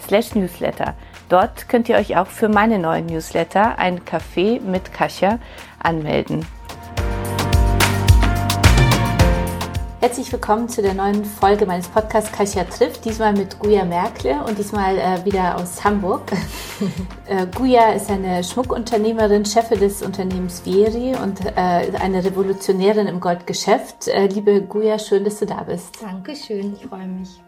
slash newsletter. Dort könnt ihr euch auch für meine neuen Newsletter, ein Café mit Kasia, anmelden. Herzlich willkommen zu der neuen Folge meines Podcasts Kasia trifft. Diesmal mit Guya Merkle und diesmal äh, wieder aus Hamburg. äh, Guya ist eine Schmuckunternehmerin, Chefin des Unternehmens Vieri und äh, eine Revolutionärin im Goldgeschäft. Äh, liebe Guya, schön, dass du da bist. Dankeschön, ich freue mich.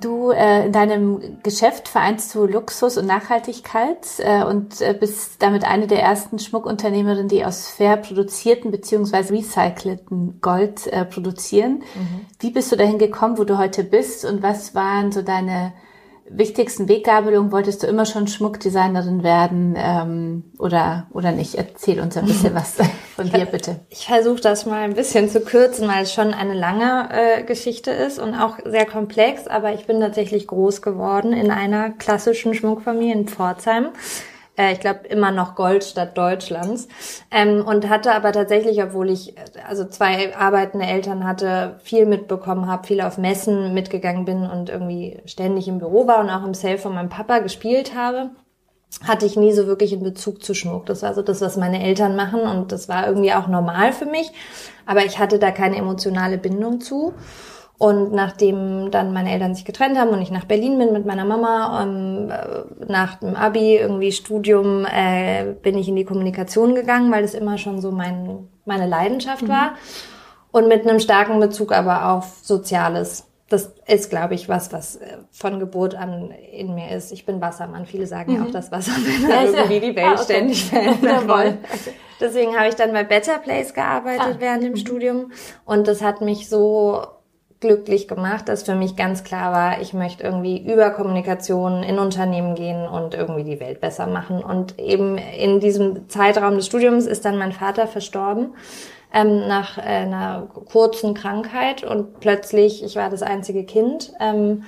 Du äh, in deinem Geschäft vereinst du Luxus und Nachhaltigkeit äh, und äh, bist damit eine der ersten Schmuckunternehmerinnen, die aus fair produzierten bzw. recycelten Gold äh, produzieren. Mhm. Wie bist du dahin gekommen, wo du heute bist und was waren so deine wichtigsten Weggabelungen? Wolltest du immer schon Schmuckdesignerin werden ähm, oder, oder nicht? Erzähl uns ein bisschen was von dir, bitte. Ich versuche das mal ein bisschen zu kürzen, weil es schon eine lange äh, Geschichte ist und auch sehr komplex. Aber ich bin tatsächlich groß geworden in einer klassischen Schmuckfamilie in Pforzheim äh, ich glaube immer noch Goldstadt Deutschlands ähm, und hatte aber tatsächlich, obwohl ich also zwei arbeitende Eltern hatte, viel mitbekommen habe, viel auf Messen mitgegangen bin und irgendwie ständig im Büro war und auch im Safe von meinem Papa gespielt habe hatte ich nie so wirklich in Bezug zu Schmuck. Das war so das, was meine Eltern machen und das war irgendwie auch normal für mich. Aber ich hatte da keine emotionale Bindung zu. Und nachdem dann meine Eltern sich getrennt haben und ich nach Berlin bin mit meiner Mama, ähm, äh, nach dem Abi, irgendwie Studium, äh, bin ich in die Kommunikation gegangen, weil das immer schon so mein, meine Leidenschaft mhm. war. Und mit einem starken Bezug aber auf Soziales. Das ist, glaube ich, was, was äh, von Geburt an in mir ist. Ich bin Wassermann. Viele sagen mhm. ja auch, dass Wassermänner ja, irgendwie die Welt ah, okay. ständig verändern wollen. Deswegen habe ich dann bei Better Place gearbeitet ah. während dem mhm. Studium. Und das hat mich so glücklich gemacht, dass für mich ganz klar war, ich möchte irgendwie über Kommunikation in Unternehmen gehen und irgendwie die Welt besser machen. Und eben in diesem Zeitraum des Studiums ist dann mein Vater verstorben ähm, nach äh, einer kurzen Krankheit und plötzlich, ich war das einzige Kind. Ähm,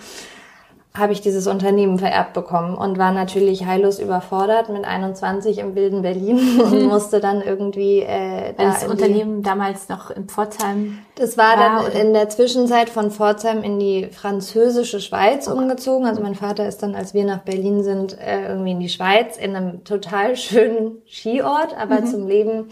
habe ich dieses Unternehmen vererbt bekommen und war natürlich heillos überfordert mit 21 im wilden Berlin und musste dann irgendwie äh, da das Unternehmen damals noch in Pforzheim das war, war dann in der Zwischenzeit von Pforzheim in die französische Schweiz okay. umgezogen also mein Vater ist dann als wir nach Berlin sind äh, irgendwie in die Schweiz in einem total schönen Skiort aber mhm. zum Leben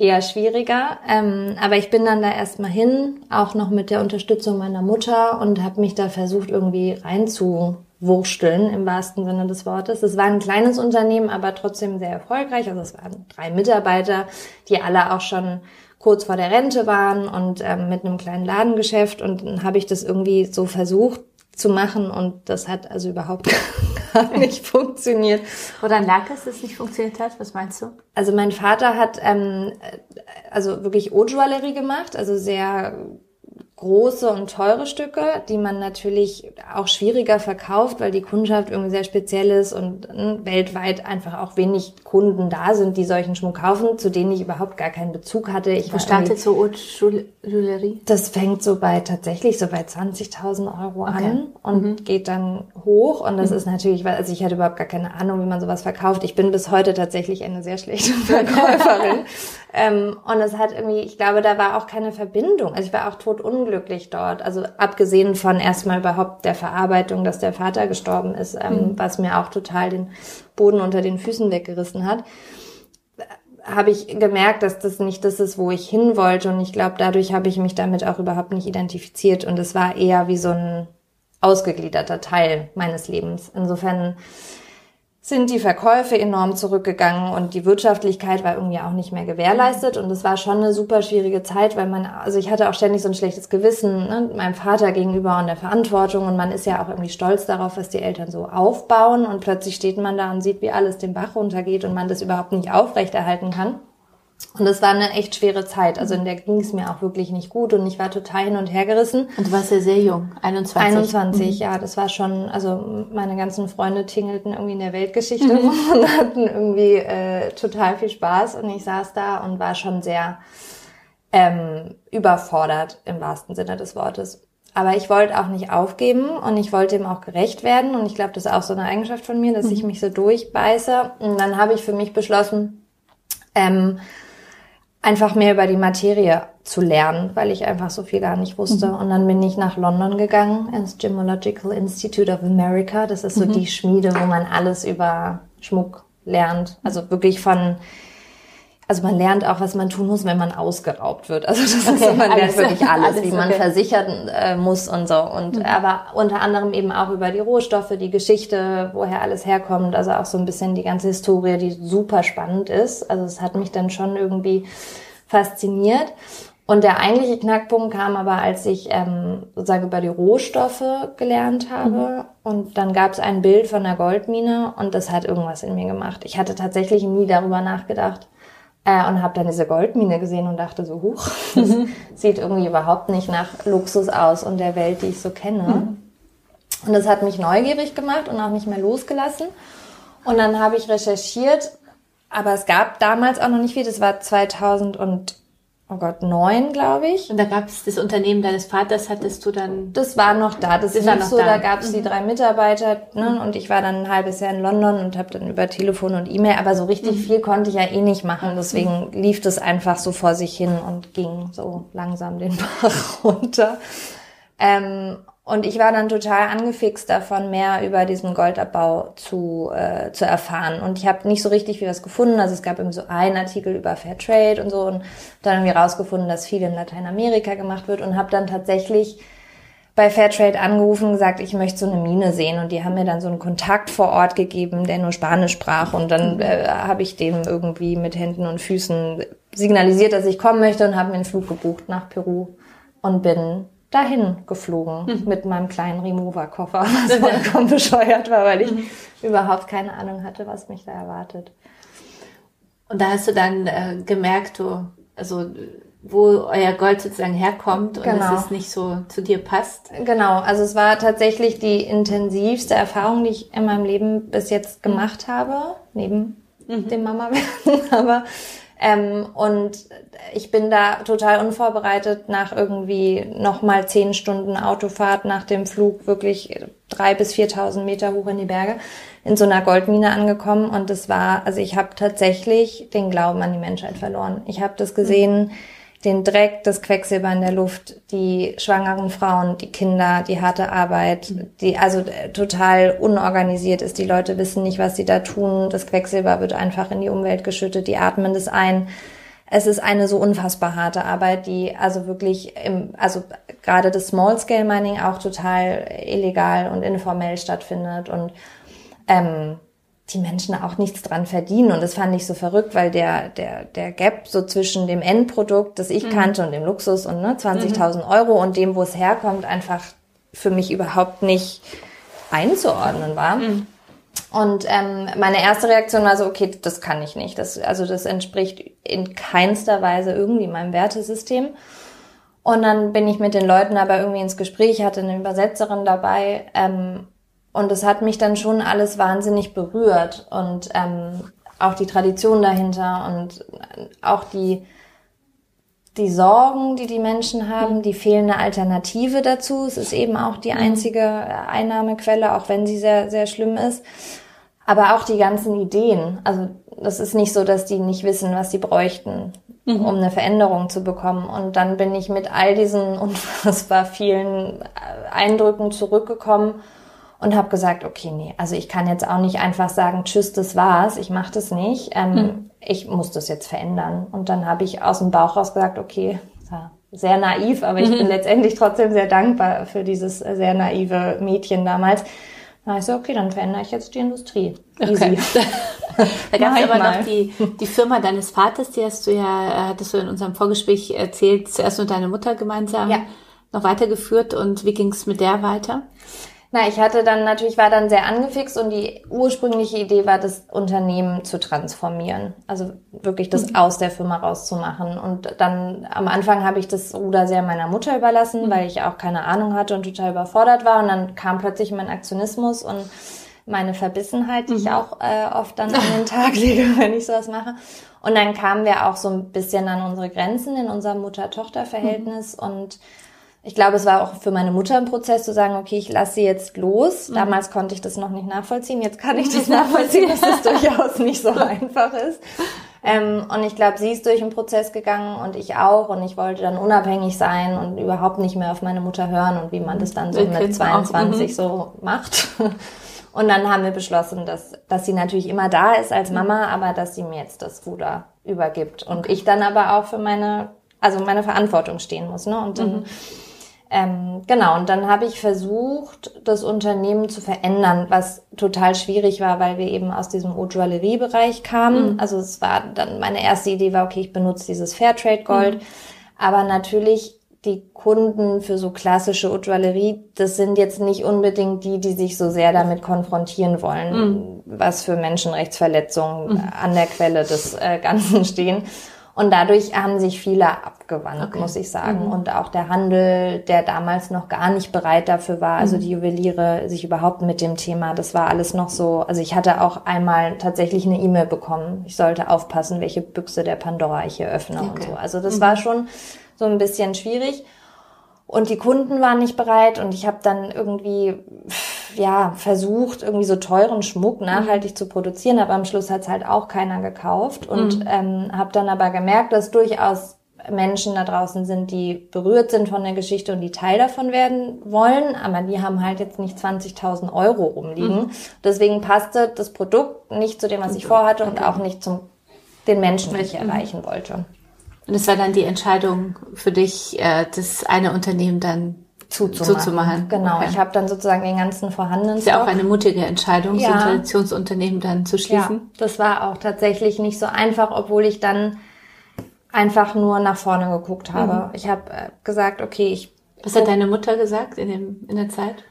eher schwieriger. Ähm, aber ich bin dann da erstmal hin, auch noch mit der Unterstützung meiner Mutter und habe mich da versucht, irgendwie reinzuwursteln im wahrsten Sinne des Wortes. Es war ein kleines Unternehmen, aber trotzdem sehr erfolgreich. Also es waren drei Mitarbeiter, die alle auch schon kurz vor der Rente waren und ähm, mit einem kleinen Ladengeschäft und dann habe ich das irgendwie so versucht zu machen und das hat also überhaupt gar nicht funktioniert. Woran lag es, dass es nicht funktioniert hat? Was meinst du? Also mein Vater hat ähm, also wirklich Haute-Joaillerie gemacht, also sehr große und teure Stücke, die man natürlich auch schwieriger verkauft, weil die Kundschaft irgendwie sehr speziell ist und äh, weltweit einfach auch wenig Kunden da sind, die solchen Schmuck kaufen, zu denen ich überhaupt gar keinen Bezug hatte. Ich Wo startet so Haute? Das fängt so bei tatsächlich so bei 20.000 Euro okay. an und mhm. geht dann hoch und das mhm. ist natürlich, also ich hatte überhaupt gar keine Ahnung, wie man sowas verkauft. Ich bin bis heute tatsächlich eine sehr schlechte Verkäuferin. ähm, und es hat irgendwie, ich glaube, da war auch keine Verbindung. Also ich war auch tot unglücklich dort. Also abgesehen von erstmal überhaupt der Verarbeitung, dass der Vater gestorben ist, ähm, mhm. was mir auch total den Boden unter den Füßen weggerissen hat habe ich gemerkt, dass das nicht das ist, wo ich hin wollte. Und ich glaube, dadurch habe ich mich damit auch überhaupt nicht identifiziert. Und es war eher wie so ein ausgegliederter Teil meines Lebens. Insofern sind die Verkäufe enorm zurückgegangen und die Wirtschaftlichkeit war irgendwie auch nicht mehr gewährleistet. Und es war schon eine super schwierige Zeit, weil man, also ich hatte auch ständig so ein schlechtes Gewissen ne, meinem Vater gegenüber und der Verantwortung. Und man ist ja auch irgendwie stolz darauf, was die Eltern so aufbauen. Und plötzlich steht man da und sieht, wie alles den Bach runtergeht und man das überhaupt nicht aufrechterhalten kann. Und das war eine echt schwere Zeit. Also in der ging es mir auch wirklich nicht gut und ich war total hin und her gerissen. Und du warst ja sehr jung, 21. 21, mhm. ja, das war schon, also meine ganzen Freunde tingelten irgendwie in der Weltgeschichte mhm. und hatten irgendwie äh, total viel Spaß und ich saß da und war schon sehr ähm, überfordert im wahrsten Sinne des Wortes. Aber ich wollte auch nicht aufgeben und ich wollte ihm auch gerecht werden und ich glaube, das ist auch so eine Eigenschaft von mir, dass mhm. ich mich so durchbeiße. Und dann habe ich für mich beschlossen, ähm, einfach mehr über die Materie zu lernen, weil ich einfach so viel gar nicht wusste. Mhm. Und dann bin ich nach London gegangen, ins Gemological Institute of America. Das ist so mhm. die Schmiede, wo man alles über Schmuck lernt. Also wirklich von also man lernt auch, was man tun muss, wenn man ausgeraubt wird. Also das okay, ist so, man lernt wirklich alles, alles wie man okay. versichern äh, muss und so. Und mhm. aber unter anderem eben auch über die Rohstoffe, die Geschichte, woher alles herkommt. Also auch so ein bisschen die ganze Historie, die super spannend ist. Also es hat mich dann schon irgendwie fasziniert. Und der eigentliche Knackpunkt kam aber, als ich ähm, sozusagen über die Rohstoffe gelernt habe. Mhm. Und dann gab es ein Bild von der Goldmine und das hat irgendwas in mir gemacht. Ich hatte tatsächlich nie darüber nachgedacht, äh, und habe dann diese Goldmine gesehen und dachte so, huch, das mhm. sieht irgendwie überhaupt nicht nach Luxus aus und der Welt, die ich so kenne. Mhm. Und das hat mich neugierig gemacht und auch nicht mehr losgelassen. Und dann habe ich recherchiert, aber es gab damals auch noch nicht viel, das war 2000 und oh Gott, neun, glaube ich. Und da gab es das Unternehmen deines Vaters, hattest du dann? Das war noch da. Das, war noch so, da, da gab es mhm. die drei Mitarbeiter ne? Mhm. und ich war dann ein halbes Jahr in London und habe dann über Telefon und E-Mail, aber so richtig mhm. viel konnte ich ja eh nicht machen. Deswegen mhm. lief das einfach so vor sich hin und ging so langsam den Bach runter. Ähm, und ich war dann total angefixt davon, mehr über diesen Goldabbau zu, äh, zu erfahren. Und ich habe nicht so richtig viel was gefunden. Also es gab eben so einen Artikel über Fairtrade und so und dann irgendwie rausgefunden, dass viel in Lateinamerika gemacht wird und habe dann tatsächlich bei Fairtrade angerufen und gesagt, ich möchte so eine Mine sehen. Und die haben mir dann so einen Kontakt vor Ort gegeben, der nur Spanisch sprach. Und dann mhm. äh, habe ich dem irgendwie mit Händen und Füßen signalisiert, dass ich kommen möchte und habe mir einen Flug gebucht nach Peru und bin dahin geflogen mhm. mit meinem kleinen Remover-Koffer, was vollkommen bescheuert war, weil ich mhm. überhaupt keine Ahnung hatte, was mich da erwartet. Und da hast du dann äh, gemerkt, du, also wo euer Gold sozusagen herkommt und genau. dass es nicht so zu dir passt. Genau, also es war tatsächlich die intensivste Erfahrung, die ich in meinem Leben bis jetzt gemacht habe, neben mhm. dem Mama werden. Aber ähm, und ich bin da total unvorbereitet nach irgendwie nochmal zehn Stunden Autofahrt nach dem Flug wirklich drei bis viertausend Meter hoch in die Berge in so einer Goldmine angekommen und das war, also ich habe tatsächlich den Glauben an die Menschheit verloren. Ich habe das gesehen. Mhm den Dreck, das Quecksilber in der Luft, die schwangeren Frauen, die Kinder, die harte Arbeit, die also äh, total unorganisiert ist. Die Leute wissen nicht, was sie da tun. Das Quecksilber wird einfach in die Umwelt geschüttet, die atmen das ein. Es ist eine so unfassbar harte Arbeit, die also wirklich im, also gerade das Small Scale Mining auch total illegal und informell stattfindet und ähm, die Menschen auch nichts dran verdienen. Und das fand ich so verrückt, weil der, der, der Gap so zwischen dem Endprodukt, das ich mhm. kannte und dem Luxus und ne, 20.000 mhm. Euro und dem, wo es herkommt, einfach für mich überhaupt nicht einzuordnen war. Mhm. Und ähm, meine erste Reaktion war so, okay, das kann ich nicht. Das, also das entspricht in keinster Weise irgendwie meinem Wertesystem. Und dann bin ich mit den Leuten aber irgendwie ins Gespräch, hatte eine Übersetzerin dabei ähm, und es hat mich dann schon alles wahnsinnig berührt und ähm, auch die Tradition dahinter und auch die, die Sorgen, die die Menschen haben, die fehlende Alternative dazu. Es ist eben auch die mhm. einzige Einnahmequelle, auch wenn sie sehr, sehr schlimm ist. Aber auch die ganzen Ideen. Also das ist nicht so, dass die nicht wissen, was sie bräuchten, mhm. um eine Veränderung zu bekommen. Und dann bin ich mit all diesen unfassbar vielen Eindrücken zurückgekommen und habe gesagt, okay, nee, also ich kann jetzt auch nicht einfach sagen, tschüss, das war's, ich mache das nicht. Ähm, hm. Ich muss das jetzt verändern. Und dann habe ich aus dem Bauch raus gesagt, okay, sehr naiv, aber ich mhm. bin letztendlich trotzdem sehr dankbar für dieses sehr naive Mädchen damals. Da ich so, okay, dann verändere ich jetzt die Industrie. Okay. da gab es aber mal. noch die, die Firma deines Vaters, die hast du ja, äh, hattest du in unserem Vorgespräch erzählt, zuerst mit deiner Mutter gemeinsam ja. noch weitergeführt und wie ging es mit der weiter? Na, ich hatte dann natürlich, war dann sehr angefixt und die ursprüngliche Idee war, das Unternehmen zu transformieren. Also wirklich das mhm. aus der Firma rauszumachen. Und dann am Anfang habe ich das Ruder sehr meiner Mutter überlassen, mhm. weil ich auch keine Ahnung hatte und total überfordert war. Und dann kam plötzlich mein Aktionismus und meine Verbissenheit, die mhm. ich auch äh, oft dann an den Tag lege, wenn ich sowas mache. Und dann kamen wir auch so ein bisschen an unsere Grenzen in unserem Mutter-Tochter-Verhältnis mhm. und ich glaube, es war auch für meine Mutter ein Prozess zu sagen, okay, ich lasse sie jetzt los. Mhm. Damals konnte ich das noch nicht nachvollziehen. Jetzt kann ich das nachvollziehen, dass das durchaus nicht so einfach ist. Ähm, und ich glaube, sie ist durch einen Prozess gegangen und ich auch. Und ich wollte dann unabhängig sein und überhaupt nicht mehr auf meine Mutter hören und wie man das dann so Wir mit 22 auch, mhm. so macht. Und dann haben wir beschlossen, dass, dass sie natürlich immer da ist als Mama, aber dass sie mir jetzt das Ruder übergibt. Und ich dann aber auch für meine, also meine Verantwortung stehen muss. Ne? Und dann mhm ähm, genau, und dann habe ich versucht, das Unternehmen zu verändern, was total schwierig war, weil wir eben aus diesem Haute-Joaillerie-Bereich kamen. Mhm. Also es war dann, meine erste Idee war, okay, ich benutze dieses Fairtrade-Gold. Mhm. Aber natürlich die Kunden für so klassische Haute-Joaillerie, das sind jetzt nicht unbedingt die, die sich so sehr damit konfrontieren wollen, mhm. was für Menschenrechtsverletzungen mhm. an der Quelle des äh, Ganzen stehen. Und dadurch haben sich viele abgewandt, okay. muss ich sagen. Mhm. Und auch der Handel, der damals noch gar nicht bereit dafür war, also mhm. die Juweliere sich überhaupt mit dem Thema, das war alles noch so. Also ich hatte auch einmal tatsächlich eine E-Mail bekommen. Ich sollte aufpassen, welche Büchse der Pandora ich hier öffne okay. und so. Also das mhm. war schon so ein bisschen schwierig. Und die Kunden waren nicht bereit und ich habe dann irgendwie ja versucht, irgendwie so teuren Schmuck mhm. nachhaltig mhm. zu produzieren, aber am Schluss hat's halt auch keiner gekauft und mhm. ähm, habe dann aber gemerkt, dass durchaus Menschen da draußen sind, die berührt sind von der Geschichte und die Teil davon werden wollen, aber die haben halt jetzt nicht 20.000 Euro rumliegen. Mhm. Deswegen passte das Produkt nicht zu dem, was ich vorhatte okay. und auch nicht zum den Menschen, die ich erreichen wollte. Und es war dann die Entscheidung für dich, äh, das eine Unternehmen dann zuzumachen. zuzumachen. Genau, okay. ich habe dann sozusagen den ganzen vorhandenen. Ist ja auch eine mutige Entscheidung, ja. so ein Traditionsunternehmen dann zu schließen. Ja, das war auch tatsächlich nicht so einfach, obwohl ich dann einfach nur nach vorne geguckt habe. Mhm. Ich habe äh, gesagt, okay, ich. Was hat deine Mutter gesagt in, dem, in der Zeit?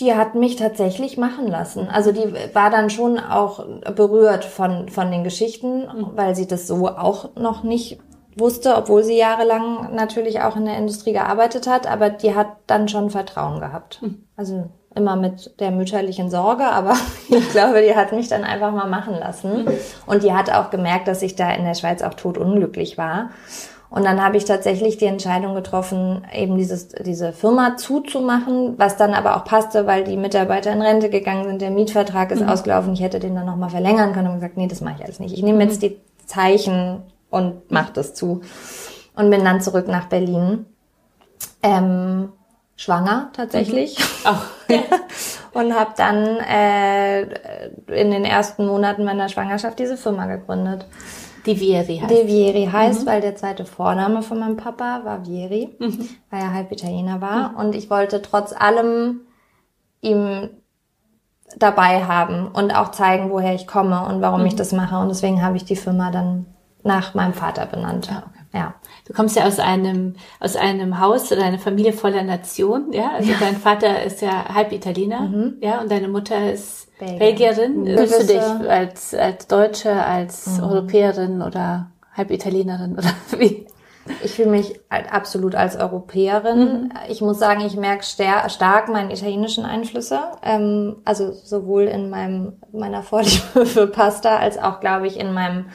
die hat mich tatsächlich machen lassen. Also die war dann schon auch berührt von, von den Geschichten, mhm. weil sie das so auch noch nicht wusste, obwohl sie jahrelang natürlich auch in der Industrie gearbeitet hat, aber die hat dann schon Vertrauen gehabt. Mhm. Also immer mit der mütterlichen Sorge, aber ich glaube, die hat mich dann einfach mal machen lassen. Mhm. Und die hat auch gemerkt, dass ich da in der Schweiz auch totunglücklich war. Und dann habe ich tatsächlich die Entscheidung getroffen, eben dieses, diese Firma zuzumachen, was dann aber auch passte, weil die Mitarbeiter in Rente gegangen sind, der Mietvertrag ist mhm. ausgelaufen, ich hätte den dann nochmal verlängern können und gesagt, nee, das mache ich alles nicht. Ich nehme mhm. jetzt die Zeichen und mache das zu. Und bin dann zurück nach Berlin. Ähm, schwanger tatsächlich. Mhm. Ach. und habe dann äh, in den ersten Monaten meiner Schwangerschaft diese Firma gegründet. Die Vieri heißt. Die Vieri heißt, mhm. weil der zweite Vorname von meinem Papa war Vieri, mhm. weil er halb Italiener war. Mhm. Und ich wollte trotz allem ihm dabei haben und auch zeigen, woher ich komme und warum ich mhm. das mache. Und deswegen habe ich die Firma dann nach meinem Vater benannt. Ja, okay. ja. Du kommst ja aus einem, aus einem Haus oder einer Familie voller Nation, ja? Also ja. dein Vater ist ja halb Italiener, mhm. ja? Und deine Mutter ist Belgier. Belgierin. Fühlst du dich als, als Deutsche, als mhm. Europäerin oder halb Italienerin oder wie? Ich fühle mich absolut als Europäerin. Mhm. Ich muss sagen, ich merke stark meine italienischen Einflüsse. Ähm, also sowohl in meinem, meiner Vorliebe für Pasta als auch, glaube ich, in meinem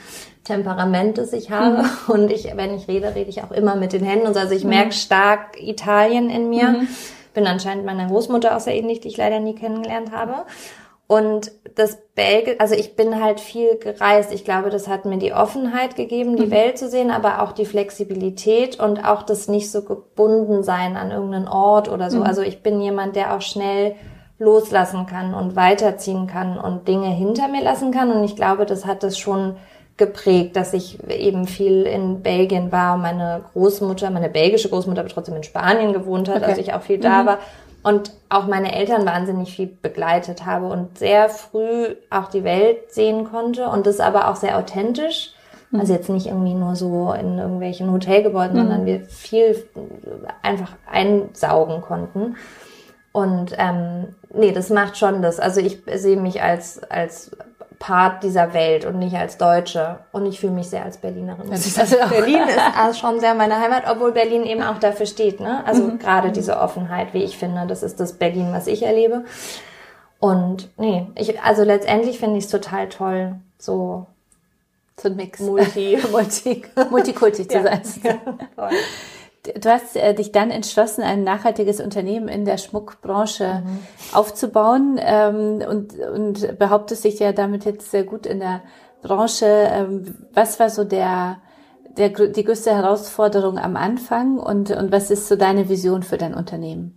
Temperament, das ich habe. Mhm. Und ich, wenn ich rede, rede ich auch immer mit den Händen. Also ich mhm. merke stark Italien in mir. Mhm. Bin anscheinend meiner Großmutter auch sehr ähnlich, die ich leider nie kennengelernt habe. Und das Belgien, also ich bin halt viel gereist. Ich glaube, das hat mir die Offenheit gegeben, die mhm. Welt zu sehen, aber auch die Flexibilität und auch das nicht so gebunden sein an irgendeinen Ort oder so. Mhm. Also ich bin jemand, der auch schnell loslassen kann und weiterziehen kann und Dinge hinter mir lassen kann. Und ich glaube, das hat das schon geprägt, dass ich eben viel in Belgien war. Meine Großmutter, meine belgische Großmutter, aber trotzdem in Spanien gewohnt hat, okay. also ich auch viel da mhm. war. Und auch meine Eltern wahnsinnig viel begleitet habe und sehr früh auch die Welt sehen konnte und das aber auch sehr authentisch. Mhm. Also jetzt nicht irgendwie nur so in irgendwelchen Hotelgebäuden, mhm. sondern wir viel einfach einsaugen konnten. Und ähm, nee, das macht schon das. Also ich sehe mich als, als Part dieser Welt und nicht als Deutsche. Und ich fühle mich sehr als Berlinerin. Also Berlin ist schon sehr meine Heimat, obwohl Berlin eben auch dafür steht. Ne? Also mhm. gerade diese Offenheit, wie ich finde, das ist das Berlin, was ich erlebe. Und nee, ich, also letztendlich finde ich es total toll, so so ein Mix. Multi, Multi, Multikulti zu sein. Ja, ja, du hast äh, dich dann entschlossen, ein nachhaltiges Unternehmen in der Schmuckbranche mhm. aufzubauen ähm, und, und behauptest dich ja damit jetzt sehr gut in der Branche. Ähm, was war so der, der, die größte Herausforderung am Anfang und, und was ist so deine Vision für dein Unternehmen?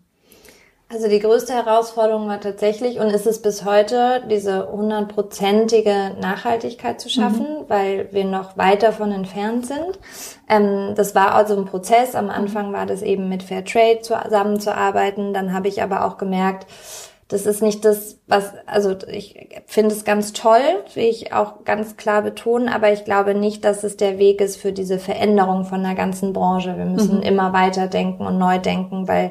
Also die größte Herausforderung war tatsächlich und ist es bis heute, diese hundertprozentige Nachhaltigkeit zu schaffen, mhm. weil wir noch weit davon entfernt sind. Ähm, das war also ein Prozess. Am Anfang war das eben mit Fairtrade zusammenzuarbeiten. Dann habe ich aber auch gemerkt, das ist nicht das, was, also ich finde es ganz toll, will ich auch ganz klar betonen, aber ich glaube nicht, dass es der Weg ist für diese Veränderung von der ganzen Branche. Wir müssen mhm. immer weiter denken und neu denken, weil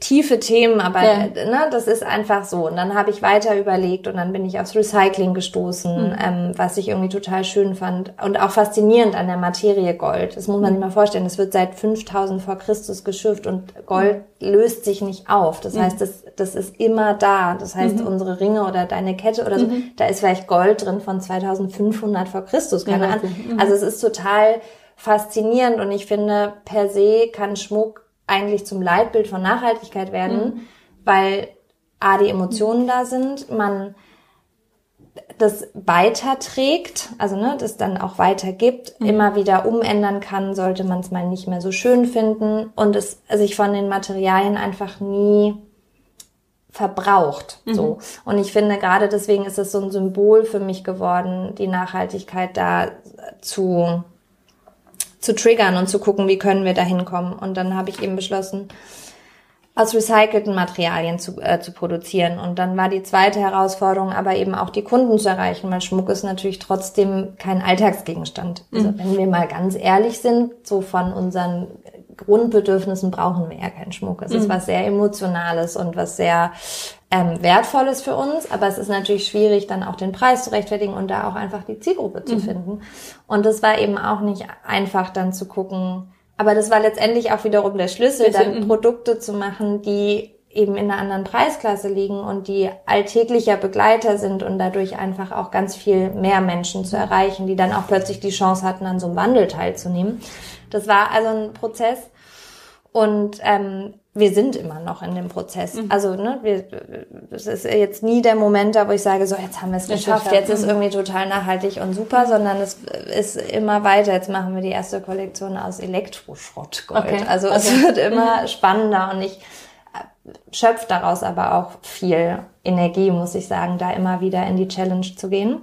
tiefe Themen, aber ja. ne, das ist einfach so. Und dann habe ich weiter überlegt und dann bin ich aufs Recycling gestoßen, mhm. ähm, was ich irgendwie total schön fand und auch faszinierend an der Materie Gold. Das muss man sich mal vorstellen. Es wird seit 5000 vor Christus geschifft und Gold mhm. löst sich nicht auf. Das mhm. heißt, das, das ist immer da. Das heißt, mhm. unsere Ringe oder deine Kette oder so, mhm. da ist vielleicht Gold drin von 2500 vor Christus, keine Ahnung. Mhm. Also es ist total faszinierend und ich finde, per se kann Schmuck eigentlich zum Leitbild von Nachhaltigkeit werden, mhm. weil A, die Emotionen da sind, man das weiterträgt, also ne, das dann auch weitergibt, mhm. immer wieder umändern kann, sollte man es mal nicht mehr so schön finden und es sich von den Materialien einfach nie verbraucht. Mhm. So. Und ich finde, gerade deswegen ist es so ein Symbol für mich geworden, die Nachhaltigkeit da zu zu triggern und zu gucken, wie können wir da hinkommen. Und dann habe ich eben beschlossen, aus recycelten Materialien zu, äh, zu produzieren. Und dann war die zweite Herausforderung aber eben auch die Kunden zu erreichen, weil Schmuck ist natürlich trotzdem kein Alltagsgegenstand. Also mhm. wenn wir mal ganz ehrlich sind, so von unseren Grundbedürfnissen brauchen wir ja keinen Schmuck. Es mhm. ist was sehr Emotionales und was sehr ähm, Wertvolles für uns, aber es ist natürlich schwierig, dann auch den Preis zu rechtfertigen und da auch einfach die Zielgruppe zu mhm. finden. Und es war eben auch nicht einfach dann zu gucken, aber das war letztendlich auch wiederum der Schlüssel, dann. Produkte zu machen, die eben in einer anderen Preisklasse liegen und die alltäglicher Begleiter sind und dadurch einfach auch ganz viel mehr Menschen zu erreichen, die dann auch plötzlich die Chance hatten, an so einem Wandel teilzunehmen. Das war also ein Prozess und ähm, wir sind immer noch in dem Prozess. Mhm. Also, ne, wir, es ist jetzt nie der Moment da, wo ich sage, so, jetzt haben wir es geschafft, jetzt ist irgendwie total nachhaltig und super, sondern es ist immer weiter. Jetzt machen wir die erste Kollektion aus Elektroschrottgold. Okay. Also okay. es wird immer mhm. spannender und ich äh, schöpfe daraus aber auch viel Energie, muss ich sagen, da immer wieder in die Challenge zu gehen.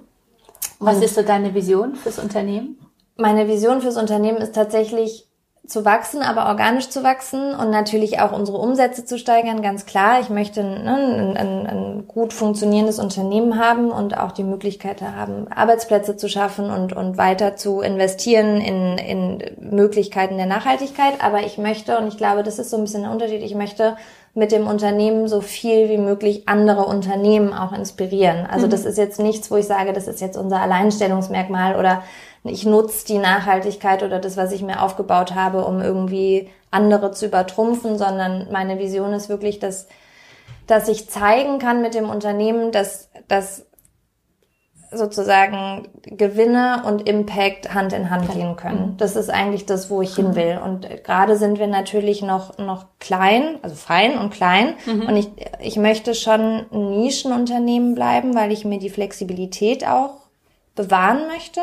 Was ist so deine Vision fürs Unternehmen? Meine Vision fürs Unternehmen ist tatsächlich zu wachsen, aber organisch zu wachsen und natürlich auch unsere Umsätze zu steigern, ganz klar. Ich möchte ne, ein, ein, ein, gut funktionierendes Unternehmen haben und auch die Möglichkeit haben, Arbeitsplätze zu schaffen und, und weiter zu investieren in, in Möglichkeiten der Nachhaltigkeit. Aber ich möchte, und ich glaube, das ist so ein bisschen der Unterschied, ich möchte mit dem Unternehmen so viel wie möglich andere Unternehmen auch inspirieren. Also mhm. das ist jetzt nichts, wo ich sage, das ist jetzt unser Alleinstellungsmerkmal oder ich nutze die Nachhaltigkeit oder das, was ich mir aufgebaut habe, um irgendwie andere zu übertrumpfen, sondern meine Vision ist wirklich, dass, dass ich zeigen kann mit dem Unternehmen, dass, dass sozusagen Gewinne und Impact Hand in Hand gehen können. Mhm. Das ist eigentlich das, wo ich hin mhm. will. Und gerade sind wir natürlich noch, noch klein, also fein und klein. Mhm. Und ich, ich möchte schon ein Nischenunternehmen bleiben, weil ich mir die Flexibilität auch bewahren möchte.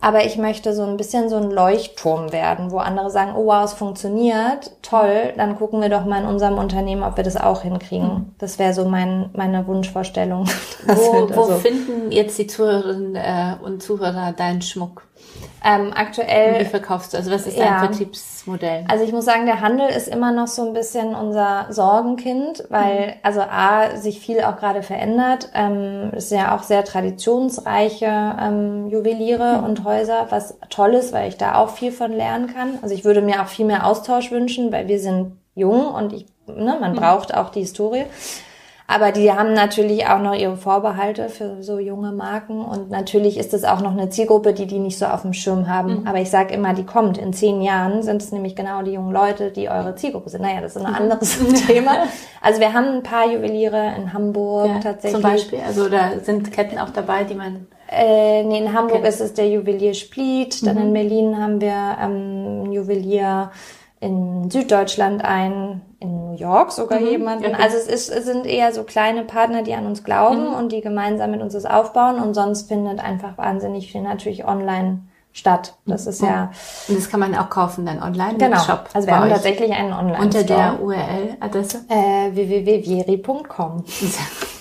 Aber ich möchte so ein bisschen so ein Leuchtturm werden, wo andere sagen, oh wow, es funktioniert, toll, dann gucken wir doch mal in unserem Unternehmen, ob wir das auch hinkriegen. Das wäre so mein, meine Wunschvorstellung. Wo, wo also finden jetzt die Zuhörerinnen äh, und Zuhörer deinen Schmuck? Ähm, aktuell. Und wie verkaufst du? Also was ist dein ja, Vertriebsmodell? Also ich muss sagen, der Handel ist immer noch so ein bisschen unser Sorgenkind, weil mhm. also a sich viel auch gerade verändert. Ähm, es sind ja auch sehr traditionsreiche ähm, Juweliere mhm. und Häuser, was toll ist, weil ich da auch viel von lernen kann. Also ich würde mir auch viel mehr Austausch wünschen, weil wir sind jung und ich ne, man mhm. braucht auch die Historie. Aber die haben natürlich auch noch ihre Vorbehalte für so junge Marken. Und natürlich ist es auch noch eine Zielgruppe, die die nicht so auf dem Schirm haben. Mhm. Aber ich sage immer, die kommt. In zehn Jahren sind es nämlich genau die jungen Leute, die eure Zielgruppe sind. Naja, das ist ein mhm. anderes Thema. Also wir haben ein paar Juweliere in Hamburg ja, tatsächlich. Zum Beispiel, also da sind Ketten auch dabei, die man äh, nee, in Hamburg okay. ist es der Juwelier Spliet, dann mhm. in Berlin haben wir ähm, Juwelier in Süddeutschland ein, in New York sogar mhm, jemanden. Also es, ist, es sind eher so kleine Partner, die an uns glauben mhm. und die gemeinsam mit uns das aufbauen und sonst findet einfach wahnsinnig viel natürlich online statt. Das ist ja. Und das kann man auch kaufen dann online genau. im Shop. Also wir haben euch. tatsächlich einen online -Store. Unter der URL-Adresse? Äh, www.vieri.com.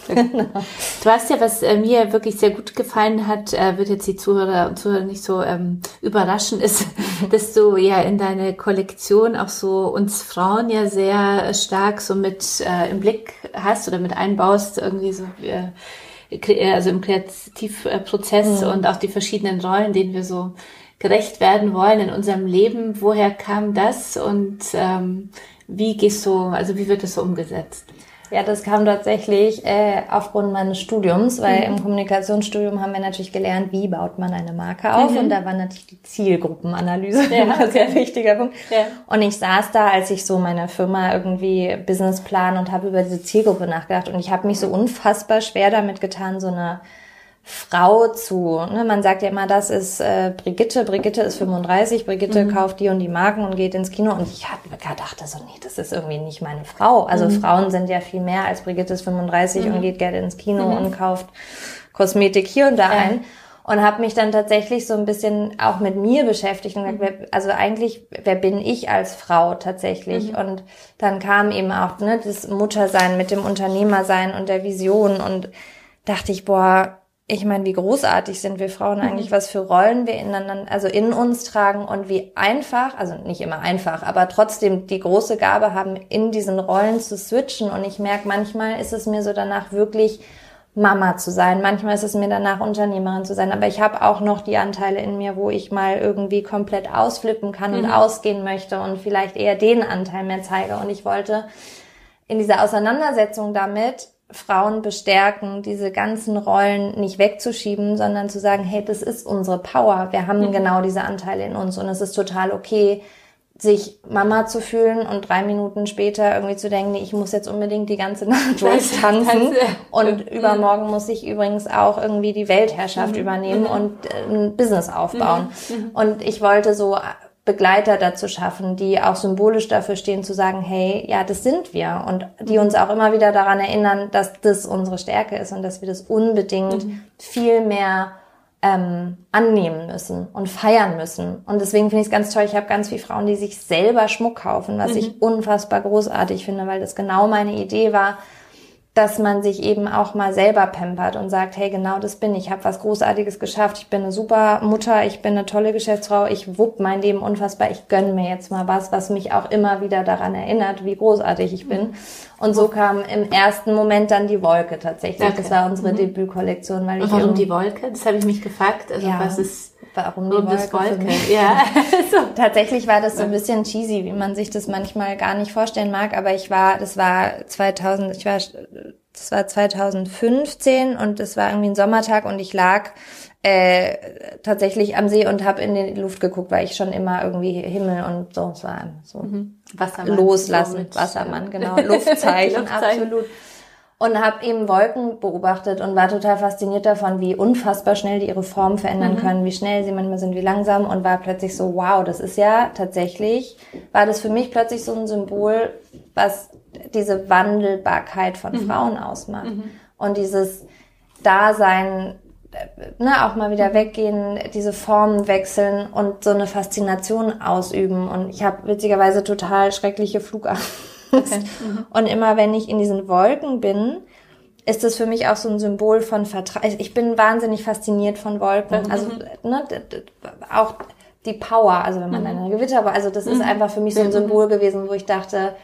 genau. Du hast ja, was äh, mir wirklich sehr gut gefallen hat, äh, wird jetzt die Zuhörer und Zuhörer nicht so ähm, überraschen, ist, dass du ja in deine Kollektion auch so uns Frauen ja sehr stark so mit äh, im Blick hast oder mit einbaust, irgendwie so äh, äh, also im Kreativprozess mhm. und auch die verschiedenen Rollen, denen wir so gerecht werden wollen in unserem Leben. Woher kam das und ähm, wie gehst du, also wie wird das so umgesetzt? Ja, das kam tatsächlich äh, aufgrund meines Studiums, weil mhm. im Kommunikationsstudium haben wir natürlich gelernt, wie baut man eine Marke auf. Mhm. Und da war natürlich die Zielgruppenanalyse ja, ein okay. sehr wichtiger Punkt. Ja. Und ich saß da, als ich so meine Firma irgendwie Businessplan und habe über diese Zielgruppe nachgedacht. Und ich habe mich so unfassbar schwer damit getan, so eine Frau zu. Ne? Man sagt ja immer, das ist äh, Brigitte. Brigitte ist 35. Brigitte mhm. kauft die und die Marken und geht ins Kino. Und ich habe gedacht, so, nee, das ist irgendwie nicht meine Frau. Also mhm. Frauen sind ja viel mehr als Brigitte ist 35 mhm. und geht gerne ins Kino mhm. und kauft Kosmetik hier und da ja. ein. Und habe mich dann tatsächlich so ein bisschen auch mit mir beschäftigt und gesagt, mhm. wer, also eigentlich, wer bin ich als Frau tatsächlich? Mhm. Und dann kam eben auch ne, das Muttersein mit dem Unternehmersein und der Vision und dachte ich, boah, ich meine, wie großartig sind wir Frauen eigentlich, mhm. was für Rollen wir ineinander, also in uns tragen und wie einfach, also nicht immer einfach, aber trotzdem die große Gabe haben, in diesen Rollen zu switchen. Und ich merke, manchmal ist es mir so danach wirklich Mama zu sein. Manchmal ist es mir danach Unternehmerin zu sein. Aber ich habe auch noch die Anteile in mir, wo ich mal irgendwie komplett ausflippen kann mhm. und ausgehen möchte und vielleicht eher den Anteil mehr zeige. Und ich wollte in dieser Auseinandersetzung damit Frauen bestärken, diese ganzen Rollen nicht wegzuschieben, sondern zu sagen, hey, das ist unsere Power. Wir haben mhm. genau diese Anteile in uns und es ist total okay, sich Mama zu fühlen und drei Minuten später irgendwie zu denken, nee, ich muss jetzt unbedingt die ganze Nacht durchtanzen und übermorgen muss ich übrigens auch irgendwie die Weltherrschaft mhm. übernehmen mhm. und äh, ein Business aufbauen. Mhm. Mhm. Und ich wollte so Begleiter dazu schaffen, die auch symbolisch dafür stehen, zu sagen, hey, ja, das sind wir und die uns auch immer wieder daran erinnern, dass das unsere Stärke ist und dass wir das unbedingt mhm. viel mehr ähm, annehmen müssen und feiern müssen. Und deswegen finde ich es ganz toll. Ich habe ganz viele Frauen, die sich selber Schmuck kaufen, was mhm. ich unfassbar großartig finde, weil das genau meine Idee war, dass man sich eben auch mal selber pampert und sagt, hey, genau das bin ich, ich habe was Großartiges geschafft, ich bin eine super Mutter, ich bin eine tolle Geschäftsfrau, ich wupp mein Leben unfassbar, ich gönn mir jetzt mal was, was mich auch immer wieder daran erinnert, wie großartig ich bin. Und so kam im ersten Moment dann die Wolke tatsächlich. Okay. Das war unsere mhm. Debütkollektion, weil ich warum die Wolke? Das habe ich mich gefragt. Also ja. was ist warum die Wolke? Wolke. Ja. so. Tatsächlich war das so ein bisschen cheesy, wie man sich das manchmal gar nicht vorstellen mag, aber ich war, das war 2000, ich war, das war 2015 und es war irgendwie ein Sommertag und ich lag äh, tatsächlich am See und habe in die Luft geguckt, weil ich schon immer irgendwie Himmel und so, es war so mhm. Wassermann, loslassen, so Wassermann, genau, Luftzeichen, Luftzeichen, absolut und habe eben Wolken beobachtet und war total fasziniert davon, wie unfassbar schnell die ihre Form verändern mhm. können, wie schnell sie manchmal sind, wie langsam und war plötzlich so, wow, das ist ja tatsächlich, war das für mich plötzlich so ein Symbol, was diese Wandelbarkeit von mhm. Frauen ausmacht mhm. und dieses Dasein, ne, auch mal wieder mhm. weggehen, diese Formen wechseln und so eine Faszination ausüben und ich habe witzigerweise total schreckliche Flugangst Okay. Mhm. Und immer wenn ich in diesen Wolken bin, ist das für mich auch so ein Symbol von Vertrauen. Also ich bin wahnsinnig fasziniert von Wolken. Mhm. Also ne, auch die Power, also wenn man mhm. eine Gewitter, also das ist mhm. einfach für mich so ein Symbol gewesen, wo ich dachte,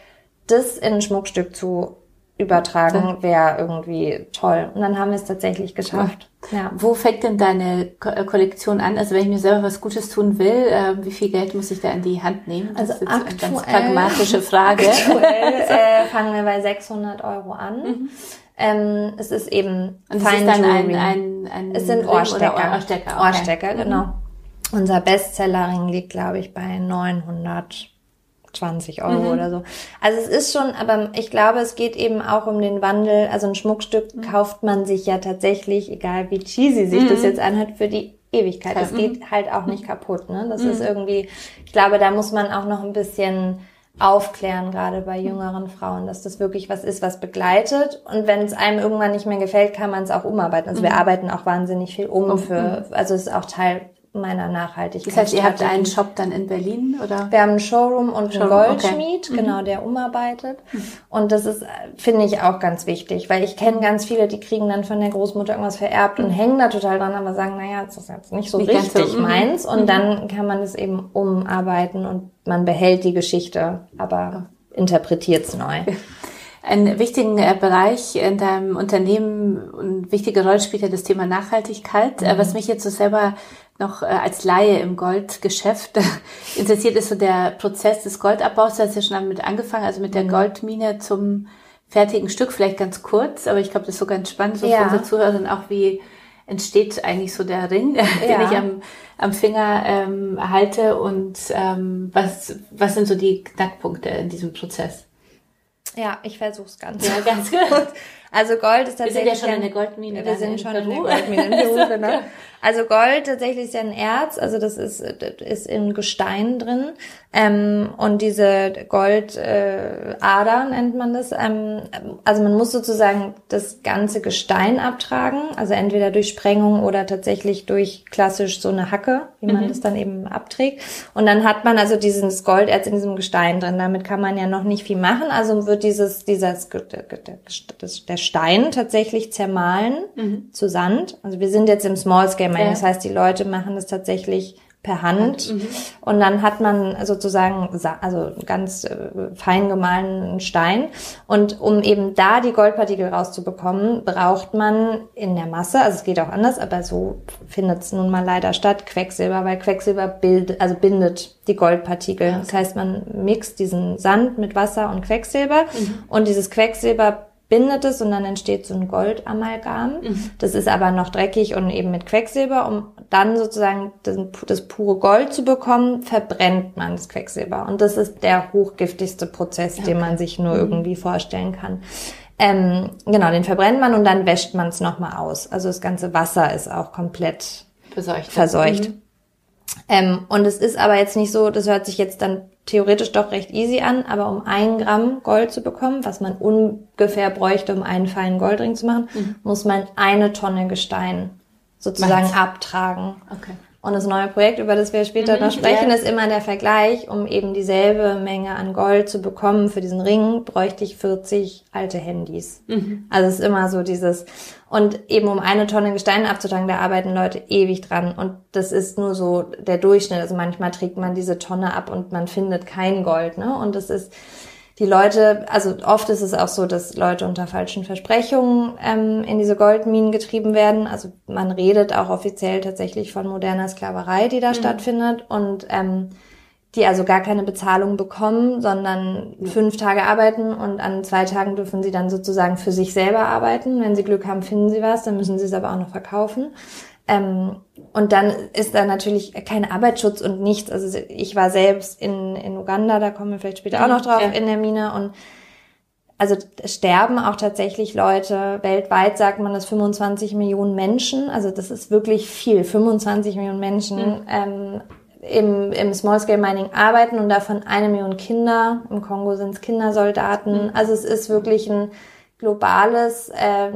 das in ein Schmuckstück zu übertragen wäre irgendwie toll. Und dann haben wir es tatsächlich geschafft. Ja. Wo fängt denn deine Ko äh, Kollektion an? Also wenn ich mir selber was Gutes tun will, äh, wie viel Geld muss ich da in die Hand nehmen? Das also ist aktuell, eine ganz pragmatische Frage. Aktuell äh, fangen wir bei 600 Euro an. Mhm. Ähm, es ist eben Und Fine ist dann ein, ein, ein Es sind Ohrstecker. Ohrstecker, okay. Ohrstecker mhm. genau. Unser Bestsellerring liegt, glaube ich, bei 900 20 Euro mhm. oder so. Also es ist schon, aber ich glaube, es geht eben auch um den Wandel. Also ein Schmuckstück mhm. kauft man sich ja tatsächlich, egal wie cheesy sich mhm. das jetzt anhört, für die Ewigkeit. Das geht halt auch nicht kaputt. Ne? Das ist mhm. irgendwie, ich glaube, da muss man auch noch ein bisschen aufklären, gerade bei jüngeren Frauen, dass das wirklich was ist, was begleitet. Und wenn es einem irgendwann nicht mehr gefällt, kann man es auch umarbeiten. Also wir mhm. arbeiten auch wahnsinnig viel um für, also es ist auch Teil meiner Nachhaltigkeit. Das heißt, ihr habt einen Shop dann in Berlin oder? Wir haben einen Showroom und Showroom, einen Goldschmied, okay. genau, mhm. der umarbeitet. Mhm. Und das ist, finde ich, auch ganz wichtig, weil ich kenne ganz viele, die kriegen dann von der Großmutter irgendwas vererbt mhm. und hängen da total dran, aber sagen, naja, das ist jetzt nicht so nicht richtig so, mhm. meins. Und mhm. dann kann man es eben umarbeiten und man behält die Geschichte, aber interpretiert es neu. Ein wichtigen äh, Bereich in deinem Unternehmen und wichtige Rolle spielt ja das Thema Nachhaltigkeit. Äh, mhm. Was mich jetzt so selber noch äh, als Laie im Goldgeschäft interessiert ist so der Prozess des Goldabbaus. Du hast ja schon damit angefangen, also mit der mhm. Goldmine zum fertigen Stück, vielleicht ganz kurz, aber ich glaube, das ist so ganz spannend, so ja. für unsere Zuhörer auch, wie entsteht eigentlich so der Ring, ja. den ich am, am Finger ähm, halte und ähm, was, was sind so die Knackpunkte in diesem Prozess? Ja, ich versuch's ganz. Ja, ganz gut. Also Gold ist tatsächlich. Wir sind ja schon in der Goldmine. Wir sind schon in der Goldmine in Peru, genau. Also Gold tatsächlich ist ja ein Erz, also das ist, ist in Gestein drin. Ähm, und diese Goldader äh, nennt man das. Ähm, also man muss sozusagen das ganze Gestein abtragen, also entweder durch Sprengung oder tatsächlich durch klassisch so eine Hacke, wie man mhm. das dann eben abträgt. Und dann hat man also dieses Golderz in diesem Gestein drin. Damit kann man ja noch nicht viel machen. Also wird dieses, dieses der Stein tatsächlich zermahlen mhm. zu Sand. Also wir sind jetzt im Small Scale Mining, ja. das heißt, die Leute machen das tatsächlich per Hand mhm. und dann hat man sozusagen also ganz äh, fein gemahlenen Stein und um eben da die Goldpartikel rauszubekommen, braucht man in der Masse, also es geht auch anders, aber so findet es nun mal leider statt, Quecksilber, weil Quecksilber bildet, also bindet die Goldpartikel. Das heißt, man mixt diesen Sand mit Wasser und Quecksilber mhm. und dieses Quecksilber bindet es und dann entsteht so ein Goldamalgam. Mhm. Das ist aber noch dreckig und eben mit Quecksilber. Um dann sozusagen das, das, pure Gold zu bekommen, verbrennt man das Quecksilber. Und das ist der hochgiftigste Prozess, okay. den man sich nur mhm. irgendwie vorstellen kann. Ähm, genau, den verbrennt man und dann wäscht man es nochmal aus. Also das ganze Wasser ist auch komplett verseucht. verseucht. Mhm. Ähm, und es ist aber jetzt nicht so, das hört sich jetzt dann theoretisch doch recht easy an, aber um ein Gramm Gold zu bekommen, was man ungefähr bräuchte, um einen feinen Goldring zu machen, mhm. muss man eine Tonne Gestein sozusagen was? abtragen. Okay. Und das neue Projekt, über das wir später mhm, noch sprechen, ja. ist immer der Vergleich. Um eben dieselbe Menge an Gold zu bekommen für diesen Ring, bräuchte ich 40 alte Handys. Mhm. Also es ist immer so dieses, und eben um eine Tonne Gestein abzutragen, da arbeiten Leute ewig dran. Und das ist nur so der Durchschnitt. Also manchmal trägt man diese Tonne ab und man findet kein Gold, ne? Und das ist, die Leute, also oft ist es auch so, dass Leute unter falschen Versprechungen ähm, in diese Goldminen getrieben werden. Also man redet auch offiziell tatsächlich von moderner Sklaverei, die da mhm. stattfindet und ähm, die also gar keine Bezahlung bekommen, sondern mhm. fünf Tage arbeiten und an zwei Tagen dürfen sie dann sozusagen für sich selber arbeiten. Wenn sie Glück haben, finden sie was, dann müssen sie es aber auch noch verkaufen. Ähm, und dann ist da natürlich kein Arbeitsschutz und nichts. Also ich war selbst in, in Uganda, da kommen wir vielleicht später auch noch drauf, ja. in der Mine und also sterben auch tatsächlich Leute. Weltweit sagt man das 25 Millionen Menschen. Also das ist wirklich viel. 25 Millionen Menschen mhm. ähm, im, im Small Scale Mining arbeiten und davon eine Million Kinder. Im Kongo sind es Kindersoldaten. Mhm. Also es ist wirklich ein globales äh,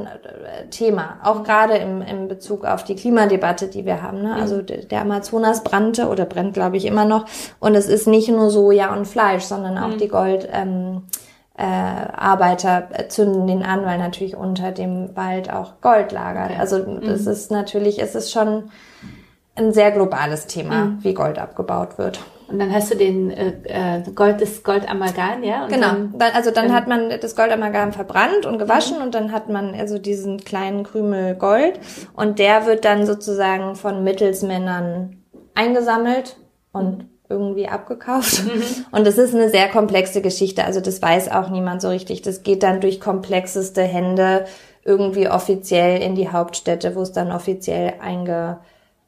Thema, auch gerade im, im Bezug auf die Klimadebatte, die wir haben. Ne? Also der Amazonas brannte oder brennt, glaube ich, immer noch. Und es ist nicht nur Soja und Fleisch, sondern auch mhm. die Gold. Ähm, äh, Arbeiter zünden den an, weil natürlich unter dem Wald auch Gold lagert. Also das mhm. ist natürlich, es ist schon ein sehr globales Thema, mhm. wie Gold abgebaut wird. Und dann hast du den äh, äh Gold, das Goldamalgam, ja? Und genau. Dann, also dann ähm, hat man das Goldamalgam verbrannt und gewaschen mhm. und dann hat man also diesen kleinen Krümel Gold und der wird dann sozusagen von Mittelsmännern eingesammelt und irgendwie abgekauft. Mhm. Und das ist eine sehr komplexe Geschichte. Also das weiß auch niemand so richtig. Das geht dann durch komplexeste Hände irgendwie offiziell in die Hauptstädte, wo es dann offiziell einge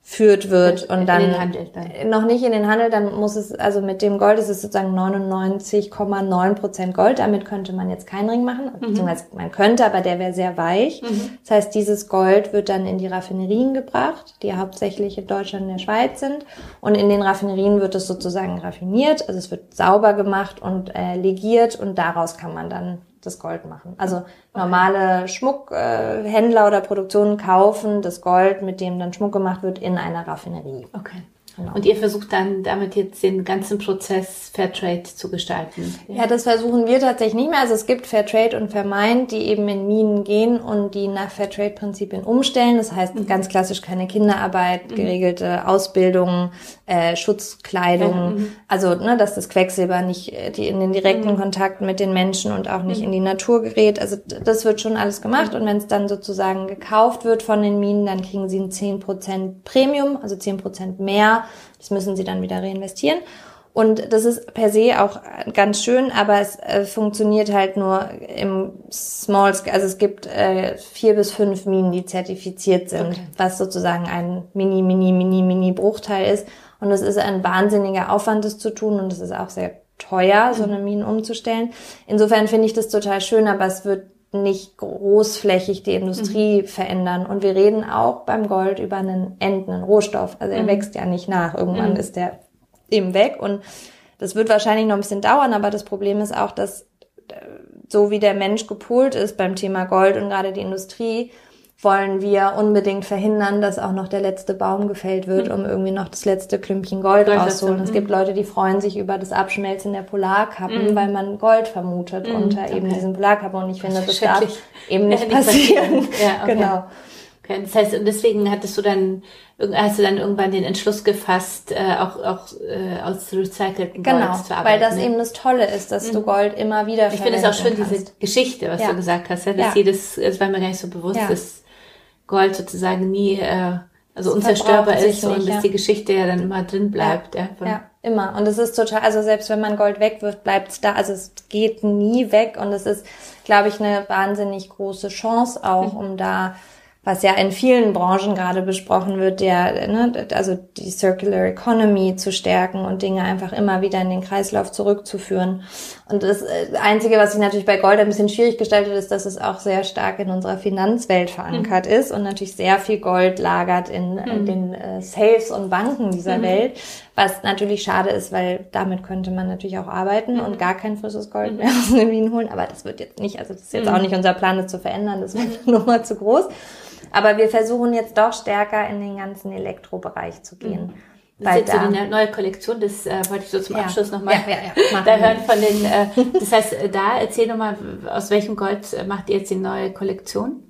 führt wird und dann, dann, noch nicht in den Handel, dann muss es, also mit dem Gold ist es sozusagen 99,9 Prozent Gold. Damit könnte man jetzt keinen Ring machen, mhm. beziehungsweise man könnte, aber der wäre sehr weich. Mhm. Das heißt, dieses Gold wird dann in die Raffinerien gebracht, die hauptsächlich in Deutschland und der Schweiz sind. Und in den Raffinerien wird es sozusagen raffiniert, also es wird sauber gemacht und äh, legiert und daraus kann man dann das Gold machen. Also normale Schmuckhändler äh, oder Produktionen kaufen das Gold, mit dem dann Schmuck gemacht wird, in einer Raffinerie. Okay. Genau. Und ihr versucht dann damit jetzt den ganzen Prozess Fairtrade zu gestalten? Ja, das versuchen wir tatsächlich nicht mehr. Also es gibt Fairtrade und Fairmind, die eben in Minen gehen und die nach Fairtrade-Prinzipien umstellen. Das heißt mhm. ganz klassisch keine Kinderarbeit, mhm. geregelte Ausbildung, äh, Schutzkleidung. Mhm. Also, ne, dass das Quecksilber nicht äh, die in den direkten mhm. Kontakt mit den Menschen und auch nicht mhm. in die Natur gerät. Also das wird schon alles gemacht. Und wenn es dann sozusagen gekauft wird von den Minen, dann kriegen sie ein 10% Premium, also 10% mehr das müssen sie dann wieder reinvestieren. Und das ist per se auch ganz schön, aber es äh, funktioniert halt nur im Small Scale. Also es gibt äh, vier bis fünf Minen, die zertifiziert sind, okay. was sozusagen ein mini, mini, mini, mini Bruchteil ist. Und es ist ein wahnsinniger Aufwand, das zu tun. Und es ist auch sehr teuer, so eine Mine umzustellen. Insofern finde ich das total schön, aber es wird nicht großflächig die Industrie mhm. verändern. Und wir reden auch beim Gold über einen endenden Rohstoff. Also er mhm. wächst ja nicht nach. Irgendwann mhm. ist der eben weg. Und das wird wahrscheinlich noch ein bisschen dauern, aber das Problem ist auch, dass äh, so wie der Mensch gepolt ist beim Thema Gold und gerade die Industrie, wollen wir unbedingt verhindern, dass auch noch der letzte Baum gefällt wird, mhm. um irgendwie noch das letzte Klümpchen Gold, Gold rauszuholen. Es gibt mhm. Leute, die freuen sich über das Abschmelzen der Polarkappen, mhm. weil man Gold vermutet mhm. unter okay. eben diesen Polarkappen. Und ich finde, das darf eben nicht passieren. Ja, okay. Genau. Okay. Das heißt, und deswegen hattest du dann, hast du dann irgendwann den Entschluss gefasst, äh, auch, auch äh, aus recycelten Gold genau, zu arbeiten. Weil das ne? eben das Tolle ist, dass mhm. du Gold immer wieder Ich finde es auch schön, kannst. diese Geschichte, was ja. du gesagt hast, ja, dass ja. jedes, es war mir gar nicht so bewusst, ja. Dass Gold sozusagen nie, äh, also unzerstörbar ist nicht, und dass ja. die Geschichte ja dann immer drin bleibt. Ja, ja, ja, immer. Und es ist total, also selbst wenn man Gold wegwirft, bleibt es da. Also es geht nie weg und es ist, glaube ich, eine wahnsinnig große Chance auch, um da was ja in vielen Branchen gerade besprochen wird, der, ne, also die Circular Economy zu stärken und Dinge einfach immer wieder in den Kreislauf zurückzuführen. Und das äh, Einzige, was sich natürlich bei Gold ein bisschen schwierig gestaltet, ist, dass es auch sehr stark in unserer Finanzwelt verankert mhm. ist und natürlich sehr viel Gold lagert in, mhm. in den äh, Safes und Banken dieser mhm. Welt, was natürlich schade ist, weil damit könnte man natürlich auch arbeiten und mhm. gar kein frisches Gold mhm. mehr aus den Wien holen. Aber das wird jetzt nicht, also das ist jetzt mhm. auch nicht unser Plan, das zu verändern, das wäre nur mal zu groß. Aber wir versuchen jetzt doch stärker in den ganzen Elektrobereich zu gehen. Das ist jetzt so die neue Kollektion, das äh, wollte ich so zum Abschluss ja. nochmal ja, ja, da hören von den, äh, das heißt, äh, da erzähl nochmal, aus welchem Gold äh, macht ihr jetzt die neue Kollektion?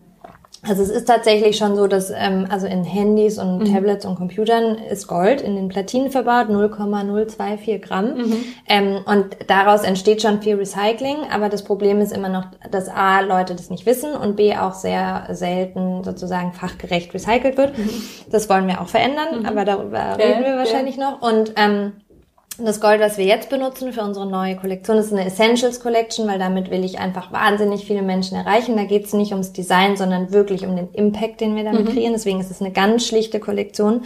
Also es ist tatsächlich schon so, dass ähm, also in Handys und mhm. Tablets und Computern ist Gold in den Platinen verbaut, 0,024 Gramm. Mhm. Ähm, und daraus entsteht schon viel Recycling, aber das Problem ist immer noch, dass A, Leute das nicht wissen und B, auch sehr selten sozusagen fachgerecht recycelt wird. Mhm. Das wollen wir auch verändern, mhm. aber darüber reden wir wahrscheinlich ja. noch. Und ähm, das Gold, was wir jetzt benutzen für unsere neue Kollektion, ist eine Essentials Collection, weil damit will ich einfach wahnsinnig viele Menschen erreichen. Da geht es nicht ums Design, sondern wirklich um den Impact, den wir damit mhm. kreieren. Deswegen ist es eine ganz schlichte Kollektion.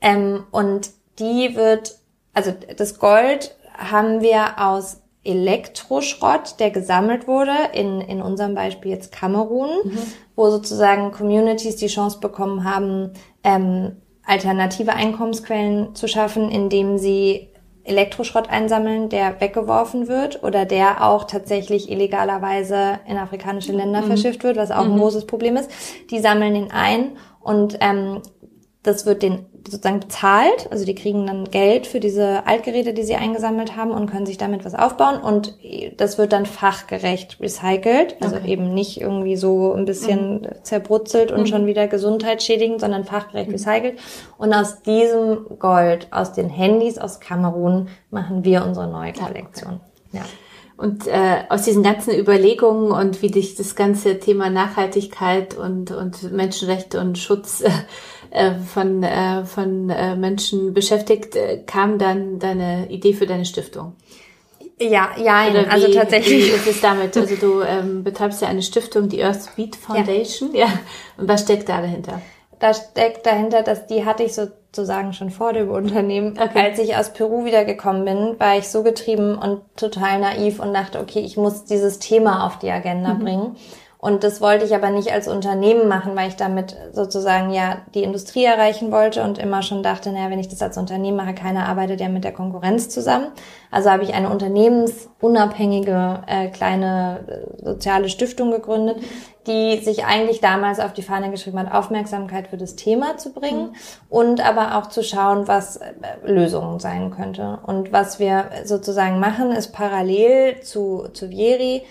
Ähm, und die wird, also das Gold haben wir aus Elektroschrott, der gesammelt wurde, in, in unserem Beispiel jetzt Kamerun, mhm. wo sozusagen Communities die Chance bekommen haben, ähm, alternative Einkommensquellen zu schaffen, indem sie Elektroschrott einsammeln, der weggeworfen wird oder der auch tatsächlich illegalerweise in afrikanische Länder mhm. verschifft wird, was auch mhm. ein großes Problem ist. Die sammeln ihn ein und ähm, das wird den sozusagen bezahlt. Also die kriegen dann Geld für diese Altgeräte, die sie eingesammelt haben und können sich damit was aufbauen. Und das wird dann fachgerecht recycelt. Also okay. eben nicht irgendwie so ein bisschen mhm. zerbrutzelt und mhm. schon wieder gesundheitsschädigend, sondern fachgerecht mhm. recycelt. Und aus diesem Gold, aus den Handys aus Kamerun, machen wir unsere neue Kollektion. Ja. Okay. Und äh, aus diesen ganzen Überlegungen und wie dich das ganze Thema Nachhaltigkeit und, und Menschenrechte und Schutz äh, von, äh, von äh, Menschen beschäftigt, äh, kam dann deine Idee für deine Stiftung? Ja, ja, Oder also tatsächlich. Wie ist es damit? Also du ähm, betreibst ja eine Stiftung, die Earth Beat Foundation. Ja. ja. Und was steckt da dahinter? Da steckt dahinter, dass die hatte ich so sozusagen schon vor dem Unternehmen. Okay. Als ich aus Peru wiedergekommen bin, war ich so getrieben und total naiv und dachte, okay, ich muss dieses Thema auf die Agenda mhm. bringen. Und das wollte ich aber nicht als Unternehmen machen, weil ich damit sozusagen ja die Industrie erreichen wollte und immer schon dachte, naja, wenn ich das als Unternehmen mache, keiner arbeitet ja mit der Konkurrenz zusammen. Also habe ich eine unternehmensunabhängige äh, kleine äh, soziale Stiftung gegründet, die sich eigentlich damals auf die Fahne geschrieben hat, Aufmerksamkeit für das Thema zu bringen mhm. und aber auch zu schauen, was äh, Lösungen sein könnte. Und was wir sozusagen machen, ist parallel zu, zu Vieri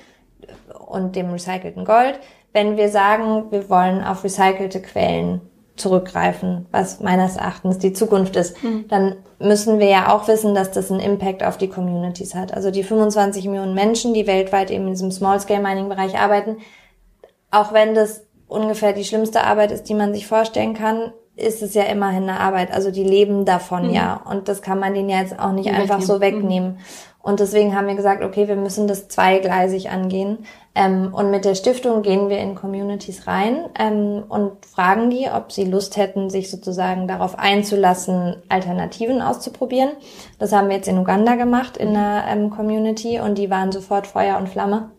und dem recycelten Gold, wenn wir sagen, wir wollen auf recycelte Quellen zurückgreifen, was meines Erachtens die Zukunft ist, mhm. dann müssen wir ja auch wissen, dass das einen Impact auf die Communities hat. Also die 25 Millionen Menschen, die weltweit eben in diesem Small-Scale-Mining-Bereich arbeiten, auch wenn das ungefähr die schlimmste Arbeit ist, die man sich vorstellen kann, ist es ja immerhin eine Arbeit. Also die leben davon mhm. ja. Und das kann man denen ja jetzt auch nicht einfach so wegnehmen. Mhm. Und deswegen haben wir gesagt, okay, wir müssen das zweigleisig angehen. Ähm, und mit der Stiftung gehen wir in Communities rein ähm, und fragen die, ob sie Lust hätten, sich sozusagen darauf einzulassen, Alternativen auszuprobieren. Das haben wir jetzt in Uganda gemacht, in einer ähm, Community, und die waren sofort Feuer und Flamme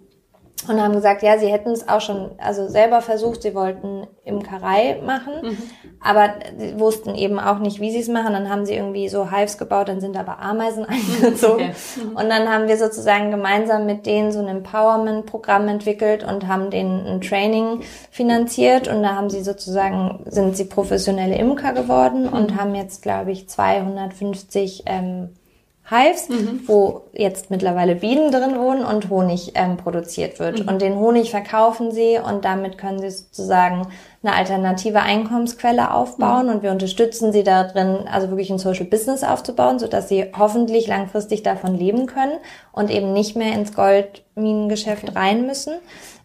und haben gesagt, ja, sie hätten es auch schon, also selber versucht, sie wollten Imkerei machen, mhm. aber sie wussten eben auch nicht, wie sie es machen. Dann haben sie irgendwie so Hives gebaut, dann sind aber Ameisen eingezogen. Okay. Mhm. Und dann haben wir sozusagen gemeinsam mit denen so ein Empowerment-Programm entwickelt und haben denen ein Training finanziert und da haben sie sozusagen, sind sie professionelle Imker geworden mhm. und haben jetzt, glaube ich, 250 ähm, Hives, mhm. wo jetzt mittlerweile Bienen drin wohnen und Honig ähm, produziert wird. Mhm. Und den Honig verkaufen sie und damit können sie sozusagen eine alternative Einkommensquelle aufbauen mhm. und wir unterstützen sie darin, also wirklich ein Social Business aufzubauen, sodass sie hoffentlich langfristig davon leben können und eben nicht mehr ins Goldminengeschäft okay. rein müssen.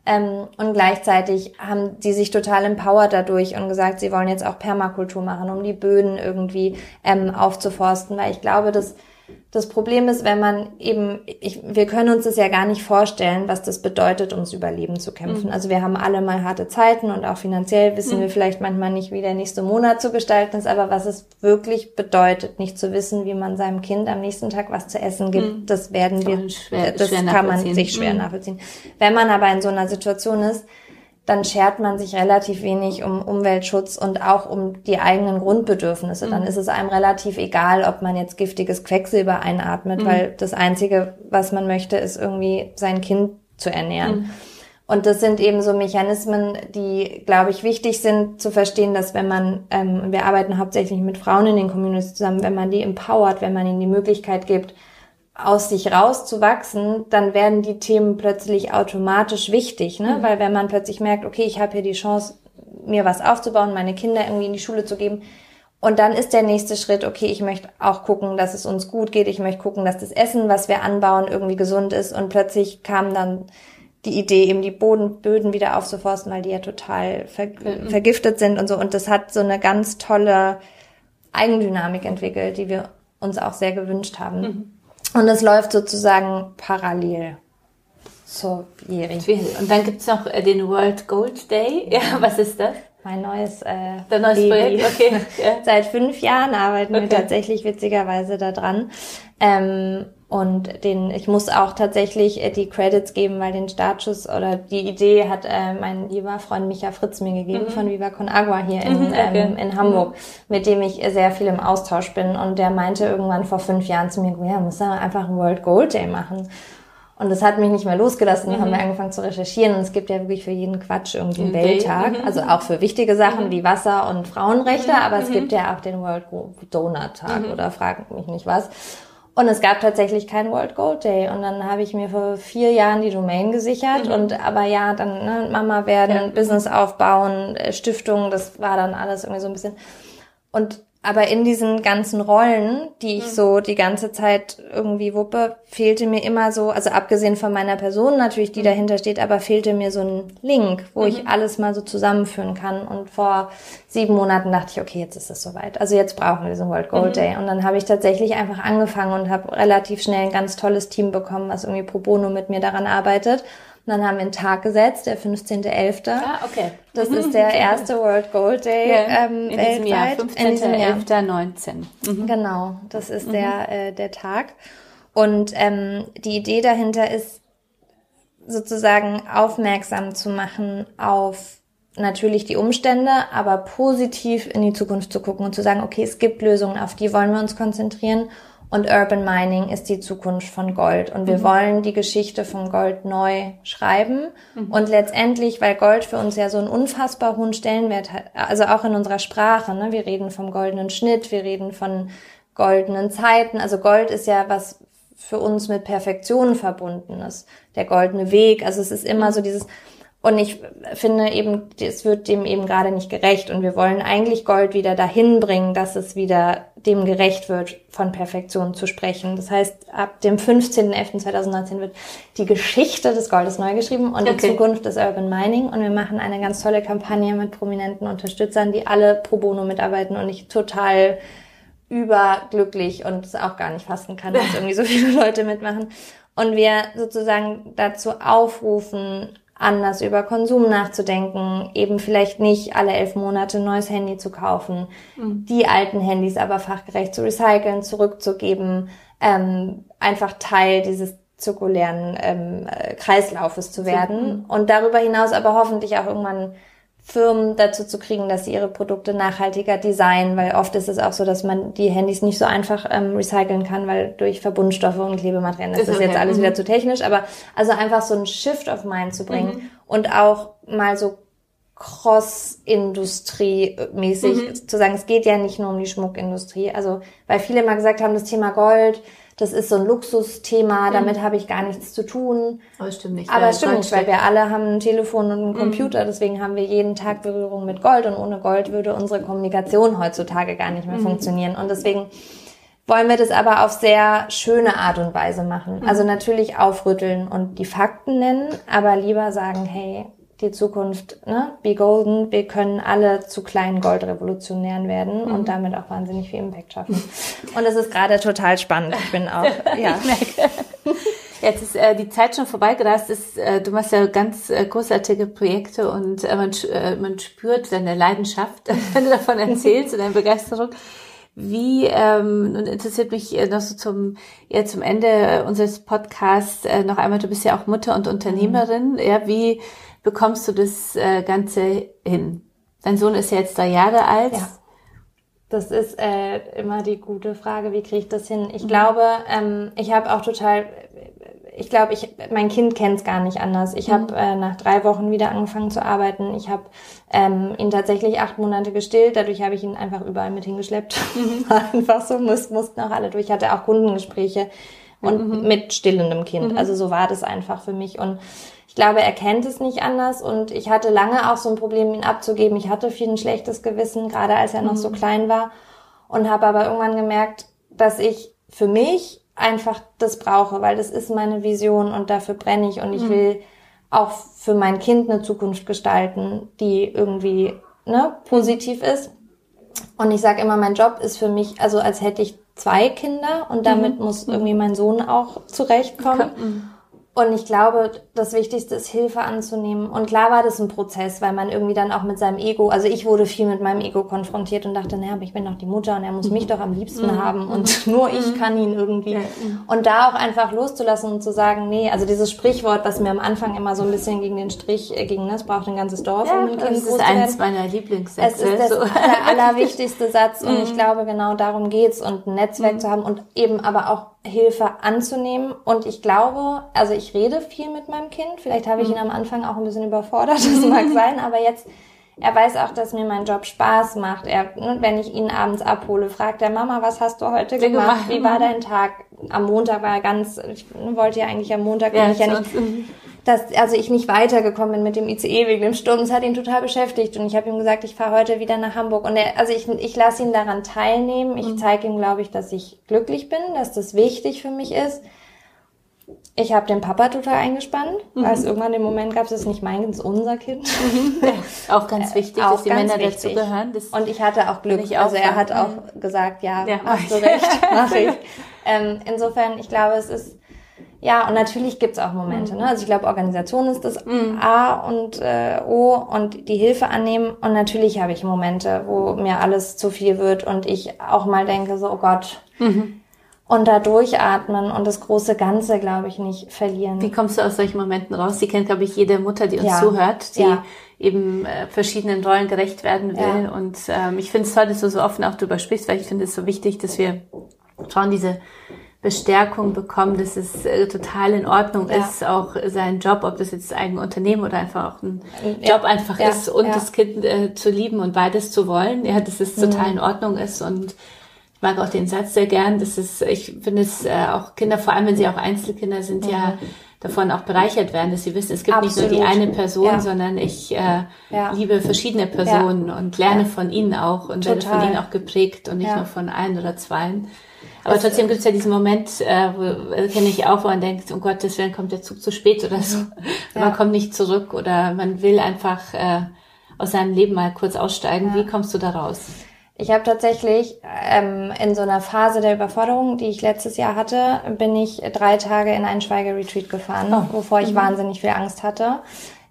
Ähm, und gleichzeitig haben die sich total empowered dadurch und gesagt, sie wollen jetzt auch Permakultur machen, um die Böden irgendwie ähm, aufzuforsten, weil ich glaube, dass das Problem ist, wenn man eben, ich, wir können uns das ja gar nicht vorstellen, was das bedeutet, ums Überleben zu kämpfen. Mhm. Also wir haben alle mal harte Zeiten und auch finanziell wissen mhm. wir vielleicht manchmal nicht, wie der nächste Monat zu gestalten ist, aber was es wirklich bedeutet, nicht zu wissen, wie man seinem Kind am nächsten Tag was zu essen gibt, mhm. das werden wir, schwer, das schwer kann man sich schwer mhm. nachvollziehen. Wenn man aber in so einer Situation ist, dann schert man sich relativ wenig um Umweltschutz und auch um die eigenen Grundbedürfnisse. Mhm. Dann ist es einem relativ egal, ob man jetzt giftiges Quecksilber einatmet, mhm. weil das Einzige, was man möchte, ist irgendwie sein Kind zu ernähren. Mhm. Und das sind eben so Mechanismen, die, glaube ich, wichtig sind zu verstehen, dass wenn man, ähm, wir arbeiten hauptsächlich mit Frauen in den Communities zusammen, wenn man die empowert, wenn man ihnen die Möglichkeit gibt, aus sich rauszuwachsen, dann werden die Themen plötzlich automatisch wichtig, ne? Mhm. Weil wenn man plötzlich merkt, okay, ich habe hier die Chance, mir was aufzubauen, meine Kinder irgendwie in die Schule zu geben, und dann ist der nächste Schritt, okay, ich möchte auch gucken, dass es uns gut geht, ich möchte gucken, dass das Essen, was wir anbauen, irgendwie gesund ist. Und plötzlich kam dann die Idee, eben die Boden, Böden wieder aufzuforsten, weil die ja total ver mhm. vergiftet sind und so. Und das hat so eine ganz tolle Eigendynamik entwickelt, die wir uns auch sehr gewünscht haben. Mhm. Und es läuft sozusagen parallel zur Jeri. Und dann gibt's noch äh, den World Gold Day. Ja, was ist das? Mein neues, äh, Dein neues Projekt, okay. Ja. Seit fünf Jahren arbeiten okay. wir tatsächlich witzigerweise da dran. Ähm, und den, ich muss auch tatsächlich äh, die Credits geben, weil den Startschuss oder die Idee hat äh, mein lieber Freund Micha Fritz mir gegeben mhm. von Viva Con Agua hier in, mhm, okay. ähm, in Hamburg, mhm. mit dem ich sehr viel im Austausch bin. Und der meinte irgendwann vor fünf Jahren zu mir, ja, muss da einfach ein World Gold Day machen. Und das hat mich nicht mehr losgelassen. Dann mhm. haben wir angefangen zu recherchieren. Und es gibt ja wirklich für jeden Quatsch irgendwie einen Welttag. Mhm. Also auch für wichtige Sachen mhm. wie Wasser und Frauenrechte. Aber es gibt ja auch den World Donor Tag oder frag mich nicht was. Und es gab tatsächlich keinen World Gold Day. Und dann habe ich mir vor vier Jahren die Domain gesichert. Mhm. Und aber ja, dann ne, Mama werden, ja. Business aufbauen, äh, Stiftung, das war dann alles irgendwie so ein bisschen. Und aber in diesen ganzen Rollen, die ich mhm. so die ganze Zeit irgendwie wuppe, fehlte mir immer so, also abgesehen von meiner Person natürlich, die mhm. dahinter steht, aber fehlte mir so ein Link, wo mhm. ich alles mal so zusammenführen kann. Und vor sieben Monaten dachte ich, okay, jetzt ist es soweit. Also jetzt brauchen wir diesen World Gold mhm. Day. Und dann habe ich tatsächlich einfach angefangen und habe relativ schnell ein ganz tolles Team bekommen, was irgendwie pro bono mit mir daran arbeitet. Und dann haben wir einen Tag gesetzt, der 15.11. Ah, okay. Das mhm. ist der erste World Gold Day ja, ähm, in weltweit. Diesem Jahr, 15.11.19. Mhm. Genau, das ist mhm. der, äh, der Tag. Und ähm, die Idee dahinter ist, sozusagen aufmerksam zu machen auf natürlich die Umstände, aber positiv in die Zukunft zu gucken und zu sagen, okay, es gibt Lösungen, auf die wollen wir uns konzentrieren und Urban Mining ist die Zukunft von Gold. Und wir mhm. wollen die Geschichte von Gold neu schreiben. Mhm. Und letztendlich, weil Gold für uns ja so einen unfassbar hohen Stellenwert hat, also auch in unserer Sprache, ne? wir reden vom goldenen Schnitt, wir reden von goldenen Zeiten. Also Gold ist ja was für uns mit Perfektion verbunden ist. Der goldene Weg. Also es ist immer so dieses, und ich finde eben, es wird dem eben gerade nicht gerecht. Und wir wollen eigentlich Gold wieder dahin bringen, dass es wieder dem gerecht wird, von Perfektion zu sprechen. Das heißt, ab dem 15.11.2019 wird die Geschichte des Goldes neu geschrieben und okay. die Zukunft des Urban Mining. Und wir machen eine ganz tolle Kampagne mit prominenten Unterstützern, die alle pro bono mitarbeiten und ich total überglücklich und es auch gar nicht fassen kann, dass irgendwie so viele Leute mitmachen. Und wir sozusagen dazu aufrufen, anders über Konsum nachzudenken, eben vielleicht nicht alle elf Monate ein neues Handy zu kaufen, mhm. die alten Handys aber fachgerecht zu recyceln, zurückzugeben, ähm, einfach Teil dieses zirkulären ähm, Kreislaufes zu werden mhm. und darüber hinaus aber hoffentlich auch irgendwann Firmen dazu zu kriegen, dass sie ihre Produkte nachhaltiger designen, weil oft ist es auch so, dass man die Handys nicht so einfach ähm, recyceln kann, weil durch Verbundstoffe und Klebematerialien ist, ist das okay. jetzt alles mhm. wieder zu technisch, aber also einfach so ein Shift of Mind zu bringen mhm. und auch mal so Cross-Industrie-mäßig mhm. zu sagen, es geht ja nicht nur um die Schmuckindustrie, also weil viele mal gesagt haben, das Thema Gold, das ist so ein Luxusthema, mhm. damit habe ich gar nichts zu tun. Aber es stimmt nicht. Aber es stimmt nicht, weil wir alle haben ein Telefon und einen mhm. Computer, mhm. deswegen haben wir jeden Tag Berührung mit Gold und ohne Gold würde unsere Kommunikation heutzutage gar nicht mehr mhm. funktionieren. Und deswegen wollen wir das aber auf sehr schöne Art und Weise machen. Mhm. Also natürlich aufrütteln und die Fakten nennen, aber lieber sagen, hey, die Zukunft, ne, be golden, wir können alle zu kleinen Goldrevolutionären werden mhm. und damit auch wahnsinnig viel Impact schaffen. Und es ist gerade total spannend. Ich bin auch, ja. Jetzt ist äh, die Zeit schon vorbeigerast. Ist, äh, du machst ja ganz äh, großartige Projekte und äh, man, äh, man spürt deine Leidenschaft, wenn du davon erzählst und deine Begeisterung. Wie, ähm, und interessiert mich äh, noch so zum, ja, zum Ende unseres Podcasts äh, noch einmal, du bist ja auch Mutter und Unternehmerin. Ja, wie, bekommst du das äh, Ganze hin? Dein Sohn ist jetzt drei Jahre alt. Ja. Das ist äh, immer die gute Frage, wie kriege ich das hin? Ich mhm. glaube, ähm, ich habe auch total, ich glaube, ich, mein Kind kennt es gar nicht anders. Ich mhm. habe äh, nach drei Wochen wieder angefangen zu arbeiten. Ich habe ähm, ihn tatsächlich acht Monate gestillt. Dadurch habe ich ihn einfach überall mit hingeschleppt. Mhm. einfach so, muss, mussten auch alle durch. Ich hatte auch Kundengespräche und mhm. mit stillendem Kind. Mhm. Also so war das einfach für mich. Und ich glaube, er kennt es nicht anders und ich hatte lange auch so ein Problem, ihn abzugeben. Ich hatte viel ein schlechtes Gewissen, gerade als er noch mhm. so klein war und habe aber irgendwann gemerkt, dass ich für mich einfach das brauche, weil das ist meine Vision und dafür brenne ich und ich mhm. will auch für mein Kind eine Zukunft gestalten, die irgendwie ne, positiv ist. Und ich sage immer, mein Job ist für mich, also als hätte ich zwei Kinder und damit mhm. muss irgendwie mein Sohn auch zurechtkommen. Mhm. Und ich glaube, das Wichtigste ist, Hilfe anzunehmen. Und klar war das ein Prozess, weil man irgendwie dann auch mit seinem Ego, also ich wurde viel mit meinem Ego konfrontiert und dachte, naja, aber ich bin doch die Mutter und er muss mich doch am liebsten mhm. haben und mhm. nur ich mhm. kann ihn irgendwie. Und da auch einfach loszulassen und zu sagen, nee, also dieses Sprichwort, was mir am Anfang immer so ein bisschen gegen den Strich äh, ging, ne, es braucht ein ganzes Dorf, ja, um ein Kind Das ist eins meiner Lieblingssätze. Es ist das, so. der allerwichtigste Satz und ich glaube, genau darum geht's und ein Netzwerk zu haben und eben aber auch Hilfe anzunehmen. Und ich glaube, also ich rede viel mit meinem Kind. Vielleicht habe ich ihn am Anfang auch ein bisschen überfordert, das mag sein, aber jetzt, er weiß auch, dass mir mein Job Spaß macht. Er, ne, wenn ich ihn abends abhole, fragt er, Mama, was hast du heute gemacht? Wie war dein Tag? Am Montag war er ganz, ich wollte ja eigentlich am Montag, ja, ich ja nicht, dass also ich nicht weitergekommen bin mit dem ICE wegen dem Sturm. Das hat ihn total beschäftigt und ich habe ihm gesagt, ich fahre heute wieder nach Hamburg und er, also ich, ich lasse ihn daran teilnehmen. Ich mhm. zeige ihm, glaube ich, dass ich glücklich bin, dass das wichtig für mich ist. Ich habe den Papa total eingespannt, mhm. weil es irgendwann den Moment gab, es ist nicht mein Kind, es ist unser Kind. Mhm. Ja, auch ganz wichtig, auch dass die Männer dazugehören. Und ich hatte auch Glück. Auch also er hat auch gesagt, ja, ja hast du recht, mach ich. Ähm, insofern, ich glaube, es ist ja, und natürlich gibt's auch Momente. Ne? Also ich glaube, Organisation ist das mhm. A und äh, O und die Hilfe annehmen. Und natürlich habe ich Momente, wo mir alles zu viel wird und ich auch mal denke, so, oh Gott. Mhm. Und da durchatmen und das große Ganze, glaube ich, nicht verlieren. Wie kommst du aus solchen Momenten raus? Die kennt, glaube ich, jede Mutter, die uns ja. zuhört, die ja. eben äh, verschiedenen Rollen gerecht werden will. Ja. Und ähm, ich finde es toll, dass du so offen auch drüber sprichst, weil ich finde es so wichtig, dass wir schauen, diese Bestärkung bekommen, dass es äh, total in Ordnung ja. ist, auch sein Job, ob das jetzt ein Unternehmen oder einfach auch ein ja. Job einfach ja. ist und das Kind äh, zu lieben und beides zu wollen, ja, dass es mhm. total in Ordnung ist und ich mag auch den Satz sehr gern, dass es, ich finde es äh, auch Kinder, vor allem wenn sie auch Einzelkinder sind, mhm. ja davon auch bereichert werden, dass sie wissen, es gibt Absolut. nicht nur die eine Person, sondern ich äh, liebe verschiedene Personen und lerne von ihnen auch und total. werde von ihnen auch geprägt und nicht nur von ein oder zweien. Aber es trotzdem gibt es ja diesen Moment, äh, äh, kenne ich auch, wo man denkt, um Gottes Willen kommt der Zug zu spät oder so. Mhm. Ja. Man kommt nicht zurück oder man will einfach äh, aus seinem Leben mal kurz aussteigen. Ja. Wie kommst du da raus? Ich habe tatsächlich ähm, in so einer Phase der Überforderung, die ich letztes Jahr hatte, bin ich drei Tage in einen Schweigeretreat gefahren, oh. wovor ich mhm. wahnsinnig viel Angst hatte,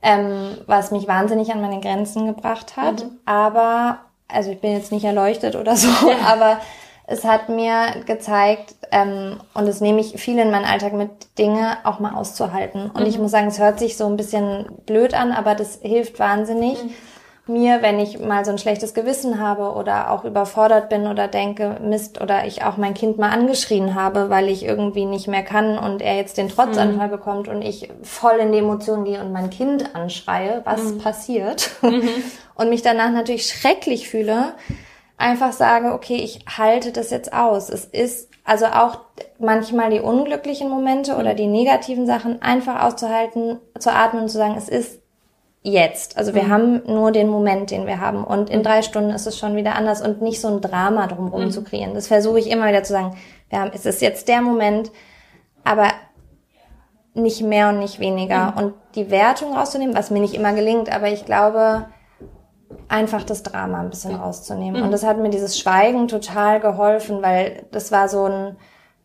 ähm, was mich wahnsinnig an meine Grenzen gebracht hat. Mhm. Aber, also ich bin jetzt nicht erleuchtet oder so, ja. aber es hat mir gezeigt, ähm, und das nehme ich viel in meinen Alltag mit, Dinge auch mal auszuhalten. Und mhm. ich muss sagen, es hört sich so ein bisschen blöd an, aber das hilft wahnsinnig. Mhm. Mir, wenn ich mal so ein schlechtes Gewissen habe oder auch überfordert bin oder denke, Mist, oder ich auch mein Kind mal angeschrien habe, weil ich irgendwie nicht mehr kann und er jetzt den Trotzanfall mhm. bekommt und ich voll in die Emotionen gehe und mein Kind anschreie, was mhm. passiert mhm. und mich danach natürlich schrecklich fühle, einfach sage, okay, ich halte das jetzt aus. Es ist also auch manchmal die unglücklichen Momente oder die negativen Sachen einfach auszuhalten, zu atmen und zu sagen, es ist jetzt. Also wir mhm. haben nur den Moment, den wir haben. Und in drei Stunden ist es schon wieder anders und nicht so ein Drama drumherum mhm. zu kreieren. Das versuche ich immer wieder zu sagen. Wir haben, es ist jetzt der Moment, aber nicht mehr und nicht weniger. Mhm. Und die Wertung rauszunehmen, was mir nicht immer gelingt, aber ich glaube, einfach das Drama ein bisschen rauszunehmen. Mhm. Und das hat mir dieses Schweigen total geholfen, weil das war so ein,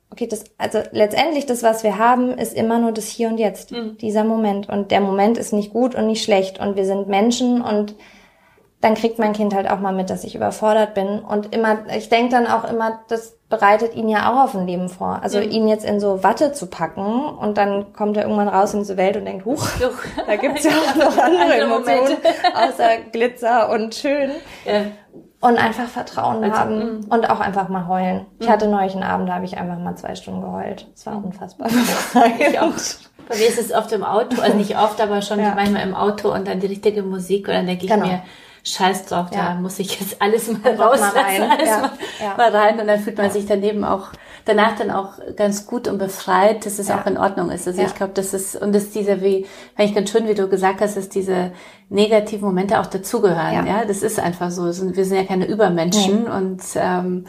okay, das, also letztendlich das, was wir haben, ist immer nur das Hier und Jetzt, mhm. dieser Moment. Und der Moment ist nicht gut und nicht schlecht. Und wir sind Menschen und dann kriegt mein Kind halt auch mal mit, dass ich überfordert bin. Und immer, ich denke dann auch immer, das bereitet ihn ja auch auf ein Leben vor. Also mhm. ihn jetzt in so Watte zu packen und dann kommt er irgendwann raus in diese Welt und denkt, huch, da gibt's ja auch noch andere Emotionen, außer Glitzer und schön. Ja. Und einfach Vertrauen also, haben mh. und auch einfach mal heulen. Ich mhm. hatte neulich einen Abend, da habe ich einfach mal zwei Stunden geheult. Es war unfassbar. Ich auch. Bei mir ist es oft im Auto, also nicht oft, aber schon ja. manchmal im Auto und dann die richtige Musik und dann denke ich genau. mir, Scheiß drauf, ja. da muss ich jetzt alles mal Einfach rauslassen, mal rein. alles ja. Mal, ja. mal, rein und dann fühlt man sich daneben auch danach dann auch ganz gut und befreit, dass es auch in Ordnung ist. Also ich glaube, das ist und dass diese wie, fand ich ganz schön, wie du gesagt hast, dass diese negativen Momente auch dazugehören. Ja. das ist einfach so. Wir sind ja keine Übermenschen nee. und ähm,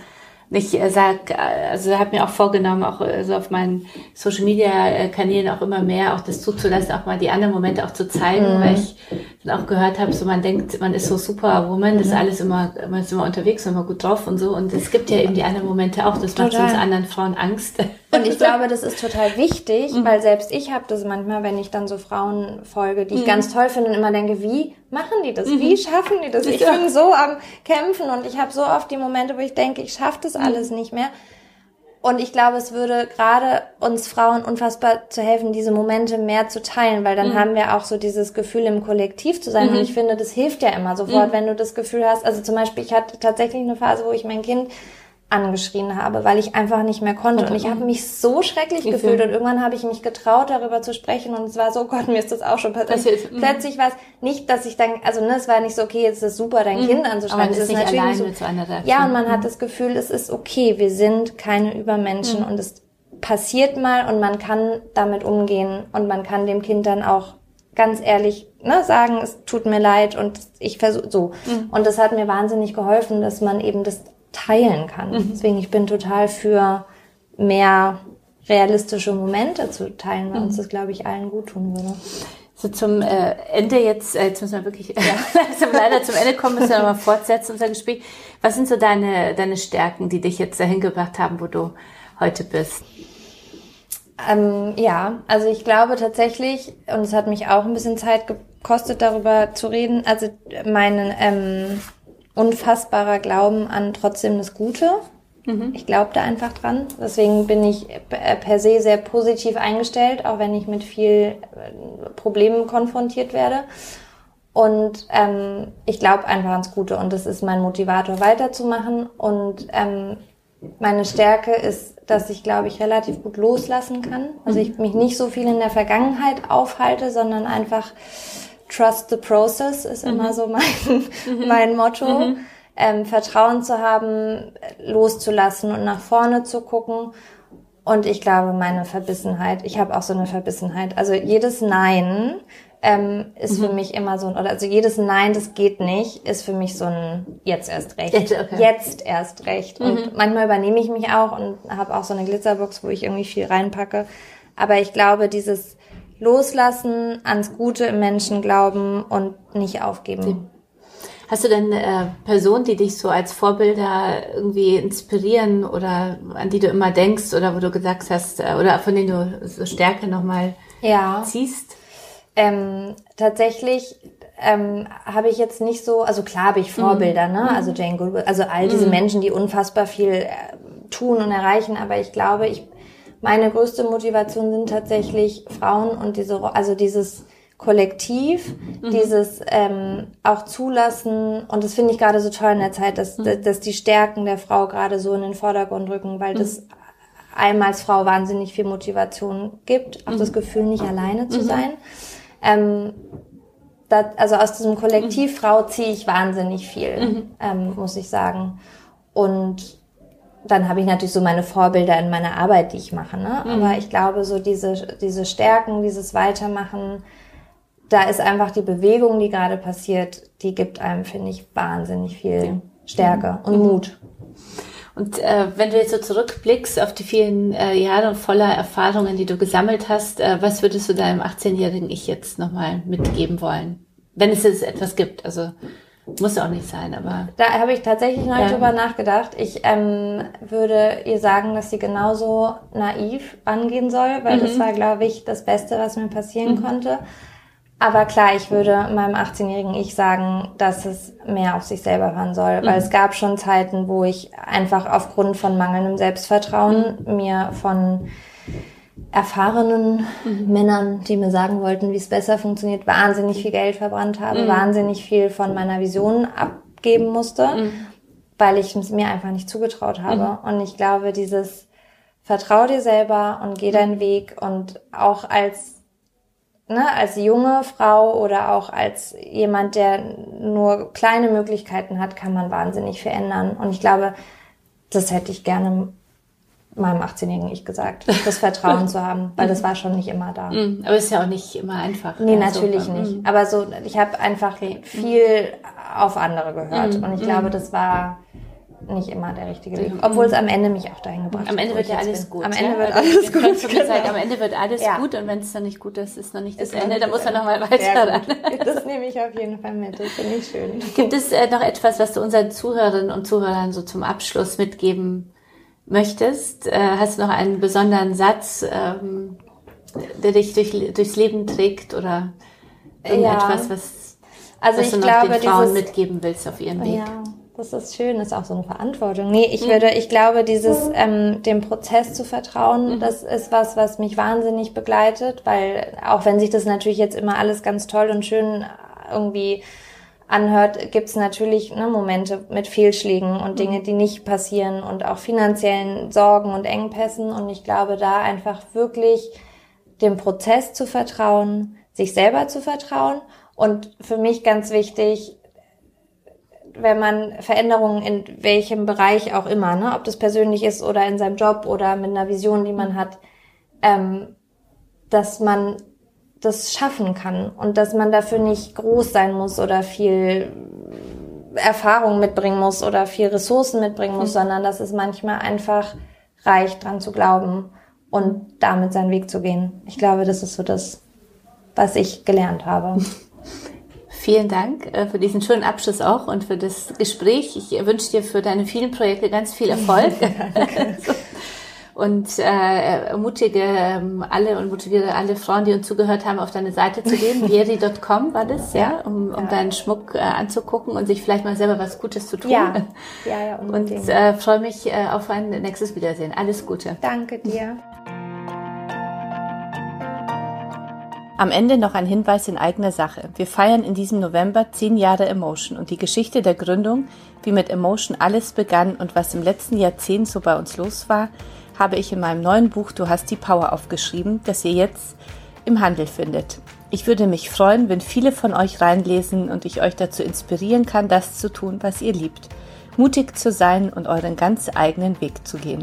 ich äh, sag, äh, also habe mir auch vorgenommen, auch äh, so auf meinen Social Media Kanälen auch immer mehr auch das zuzulassen, auch mal die anderen Momente auch zu zeigen, mhm. weil ich auch gehört habe, so man denkt, man ist so Superwoman, mhm. das ist mhm. alles immer, man ist immer unterwegs immer gut drauf und so und es gibt ja eben die anderen Momente auch, das total. macht uns anderen Frauen Angst. Und ich glaube, das ist total wichtig, mhm. weil selbst ich habe das manchmal, wenn ich dann so Frauen folge, die ich mhm. ganz toll finde und immer denke, wie machen die das? Wie mhm. schaffen die das? Ich bin so am Kämpfen und ich habe so oft die Momente, wo ich denke, ich schaffe das alles nicht mehr. Und ich glaube, es würde gerade uns Frauen unfassbar zu helfen, diese Momente mehr zu teilen, weil dann mhm. haben wir auch so dieses Gefühl, im Kollektiv zu sein. Mhm. Und ich finde, das hilft ja immer sofort, mhm. wenn du das Gefühl hast. Also zum Beispiel, ich hatte tatsächlich eine Phase, wo ich mein Kind angeschrien habe, weil ich einfach nicht mehr konnte. Und ich habe mich so schrecklich ich gefühlt. Und irgendwann habe ich mich getraut, darüber zu sprechen. Und es war so, oh Gott, mir ist das auch schon passiert. Mhm. Plötzlich war es nicht, dass ich dann, also ne, es war nicht so, okay, jetzt ist es super, dein mhm. Kind anzuschreiben. Aber es ist, ist nicht allein so, mit so einer Reaktion. Ja, und man mhm. hat das Gefühl, es ist okay, wir sind keine Übermenschen mhm. und es passiert mal und man kann damit umgehen und man kann dem Kind dann auch ganz ehrlich ne, sagen, es tut mir leid und ich versuche so. Mhm. Und das hat mir wahnsinnig geholfen, dass man eben das teilen kann. Mhm. Deswegen, ich bin total für mehr realistische Momente zu teilen, weil mhm. uns das, glaube ich, allen gut tun würde. So zum äh, Ende jetzt, äh, jetzt müssen wir wirklich äh, ja. leider zum Ende kommen, müssen wir nochmal fortsetzen, unser Gespräch. Was sind so deine, deine Stärken, die dich jetzt dahin gebracht haben, wo du heute bist? Ähm, ja, also ich glaube tatsächlich, und es hat mich auch ein bisschen Zeit gekostet, darüber zu reden, also meinen ähm, unfassbarer Glauben an trotzdem das Gute. Mhm. Ich glaube da einfach dran. Deswegen bin ich per se sehr positiv eingestellt, auch wenn ich mit viel äh, Problemen konfrontiert werde. Und ähm, ich glaube einfach ans Gute und das ist mein Motivator weiterzumachen. Und ähm, meine Stärke ist, dass ich, glaube ich, relativ gut loslassen kann. Also ich mich nicht so viel in der Vergangenheit aufhalte, sondern einfach trust the process ist mhm. immer so mein, mhm. mein Motto. Mhm. Ähm, Vertrauen zu haben, loszulassen und nach vorne zu gucken. Und ich glaube, meine Verbissenheit, ich habe auch so eine Verbissenheit. Also jedes Nein ähm, ist mhm. für mich immer so ein, oder also jedes Nein, das geht nicht, ist für mich so ein jetzt erst recht. Jetzt, okay. jetzt erst recht. Mhm. Und manchmal übernehme ich mich auch und habe auch so eine Glitzerbox, wo ich irgendwie viel reinpacke. Aber ich glaube, dieses Loslassen, ans Gute im Menschen glauben und nicht aufgeben. Hast du denn äh, Personen, die dich so als Vorbilder irgendwie inspirieren oder an die du immer denkst oder wo du gesagt hast äh, oder von denen du so Stärke nochmal ja. ziehst? Ähm, tatsächlich ähm, habe ich jetzt nicht so, also klar habe ich Vorbilder, mhm. ne? Also Jane Goodall, also all diese mhm. Menschen, die unfassbar viel äh, tun und erreichen, aber ich glaube, ich meine größte Motivation sind tatsächlich Frauen und diese, also dieses Kollektiv, mhm. dieses ähm, auch zulassen und das finde ich gerade so toll in der Zeit, dass, mhm. dass die Stärken der Frau gerade so in den Vordergrund rücken, weil mhm. das einmal als Frau wahnsinnig viel Motivation gibt, auch das mhm. Gefühl, nicht alleine zu mhm. sein. Ähm, dat, also aus diesem Kollektiv mhm. Frau ziehe ich wahnsinnig viel, ähm, muss ich sagen. Und dann habe ich natürlich so meine Vorbilder in meiner Arbeit, die ich mache. Ne? Mhm. Aber ich glaube, so diese, diese Stärken, dieses Weitermachen, da ist einfach die Bewegung, die gerade passiert, die gibt einem, finde ich, wahnsinnig viel ja. Stärke mhm. und Mut. Und äh, wenn du jetzt so zurückblickst auf die vielen äh, Jahre voller Erfahrungen, die du gesammelt hast, äh, was würdest du deinem 18-jährigen Ich jetzt nochmal mitgeben wollen? Wenn es jetzt etwas gibt, also muss auch nicht sein, aber. Da habe ich tatsächlich noch ja. drüber nachgedacht. Ich ähm, würde ihr sagen, dass sie genauso naiv angehen soll, weil mhm. das war, glaube ich, das Beste, was mir passieren mhm. konnte. Aber klar, ich würde meinem 18-jährigen Ich sagen, dass es mehr auf sich selber hören soll, weil mhm. es gab schon Zeiten, wo ich einfach aufgrund von mangelndem Selbstvertrauen mhm. mir von erfahrenen mhm. Männern, die mir sagen wollten, wie es besser funktioniert, wahnsinnig viel Geld verbrannt habe, mhm. wahnsinnig viel von meiner Vision abgeben musste, mhm. weil ich es mir einfach nicht zugetraut habe. Mhm. Und ich glaube, dieses Vertrau dir selber und geh deinen Weg und auch als ne, als junge Frau oder auch als jemand, der nur kleine Möglichkeiten hat, kann man wahnsinnig verändern. Und ich glaube, das hätte ich gerne meinem 18-jährigen Ich gesagt, das Vertrauen zu haben, weil das war schon nicht immer da. Mhm. Aber ist ja auch nicht immer einfach. Nee, natürlich so. nicht. Mhm. Aber so, ich habe einfach viel auf andere gehört. Mhm. Und ich glaube, das war nicht immer der richtige Weg. Obwohl es am Ende mich auch dahin gebracht hat. Am Ende wird ja alles gut. Am Ende wird alles gut. Genau. Sagen, am Ende wird alles ja. gut und wenn es dann nicht gut ist, ist noch nicht das ist Ende. Dann muss man nochmal weiter ran. Das nehme ich auf jeden Fall mit. Das finde ich schön. Gibt es äh, noch etwas, was du unseren Zuhörerinnen und Zuhörern so zum Abschluss mitgeben möchtest? Äh, hast du noch einen besonderen Satz, ähm, der dich durch, durchs Leben trägt oder irgendetwas, ja. was, also was du noch glaube, den Frauen dieses, mitgeben willst auf ihren Weg? Ja. Das ist schön, das ist auch so eine Verantwortung. Nee, ich mhm. würde, ich glaube, dieses ähm, dem Prozess zu vertrauen, mhm. das ist was, was mich wahnsinnig begleitet, weil auch wenn sich das natürlich jetzt immer alles ganz toll und schön irgendwie anhört, gibt es natürlich ne, Momente mit Fehlschlägen und mhm. Dinge, die nicht passieren und auch finanziellen Sorgen und Engpässen. Und ich glaube, da einfach wirklich dem Prozess zu vertrauen, sich selber zu vertrauen und für mich ganz wichtig, wenn man Veränderungen in welchem Bereich auch immer, ne, ob das persönlich ist oder in seinem Job oder mit einer Vision, die man hat, ähm, dass man das schaffen kann und dass man dafür nicht groß sein muss oder viel Erfahrung mitbringen muss oder viel Ressourcen mitbringen muss, mhm. sondern dass es manchmal einfach reicht, dran zu glauben und damit seinen Weg zu gehen. Ich glaube, das ist so das, was ich gelernt habe. Vielen Dank äh, für diesen schönen Abschluss auch und für das Gespräch. Ich wünsche dir für deine vielen Projekte ganz viel Erfolg. Danke. und äh, ermutige ähm, alle und motiviere alle Frauen, die uns zugehört haben, auf deine Seite zu gehen. Vieri.com war das, ja, um, um ja. deinen Schmuck äh, anzugucken und sich vielleicht mal selber was Gutes zu tun. Ja, ja, ja unbedingt. Und äh, freue mich äh, auf ein nächstes Wiedersehen. Alles Gute. Danke dir. Am Ende noch ein Hinweis in eigener Sache. Wir feiern in diesem November zehn Jahre Emotion und die Geschichte der Gründung, wie mit Emotion alles begann und was im letzten Jahrzehnt so bei uns los war, habe ich in meinem neuen Buch Du hast die Power aufgeschrieben, das ihr jetzt im Handel findet. Ich würde mich freuen, wenn viele von euch reinlesen und ich euch dazu inspirieren kann, das zu tun, was ihr liebt. Mutig zu sein und euren ganz eigenen Weg zu gehen.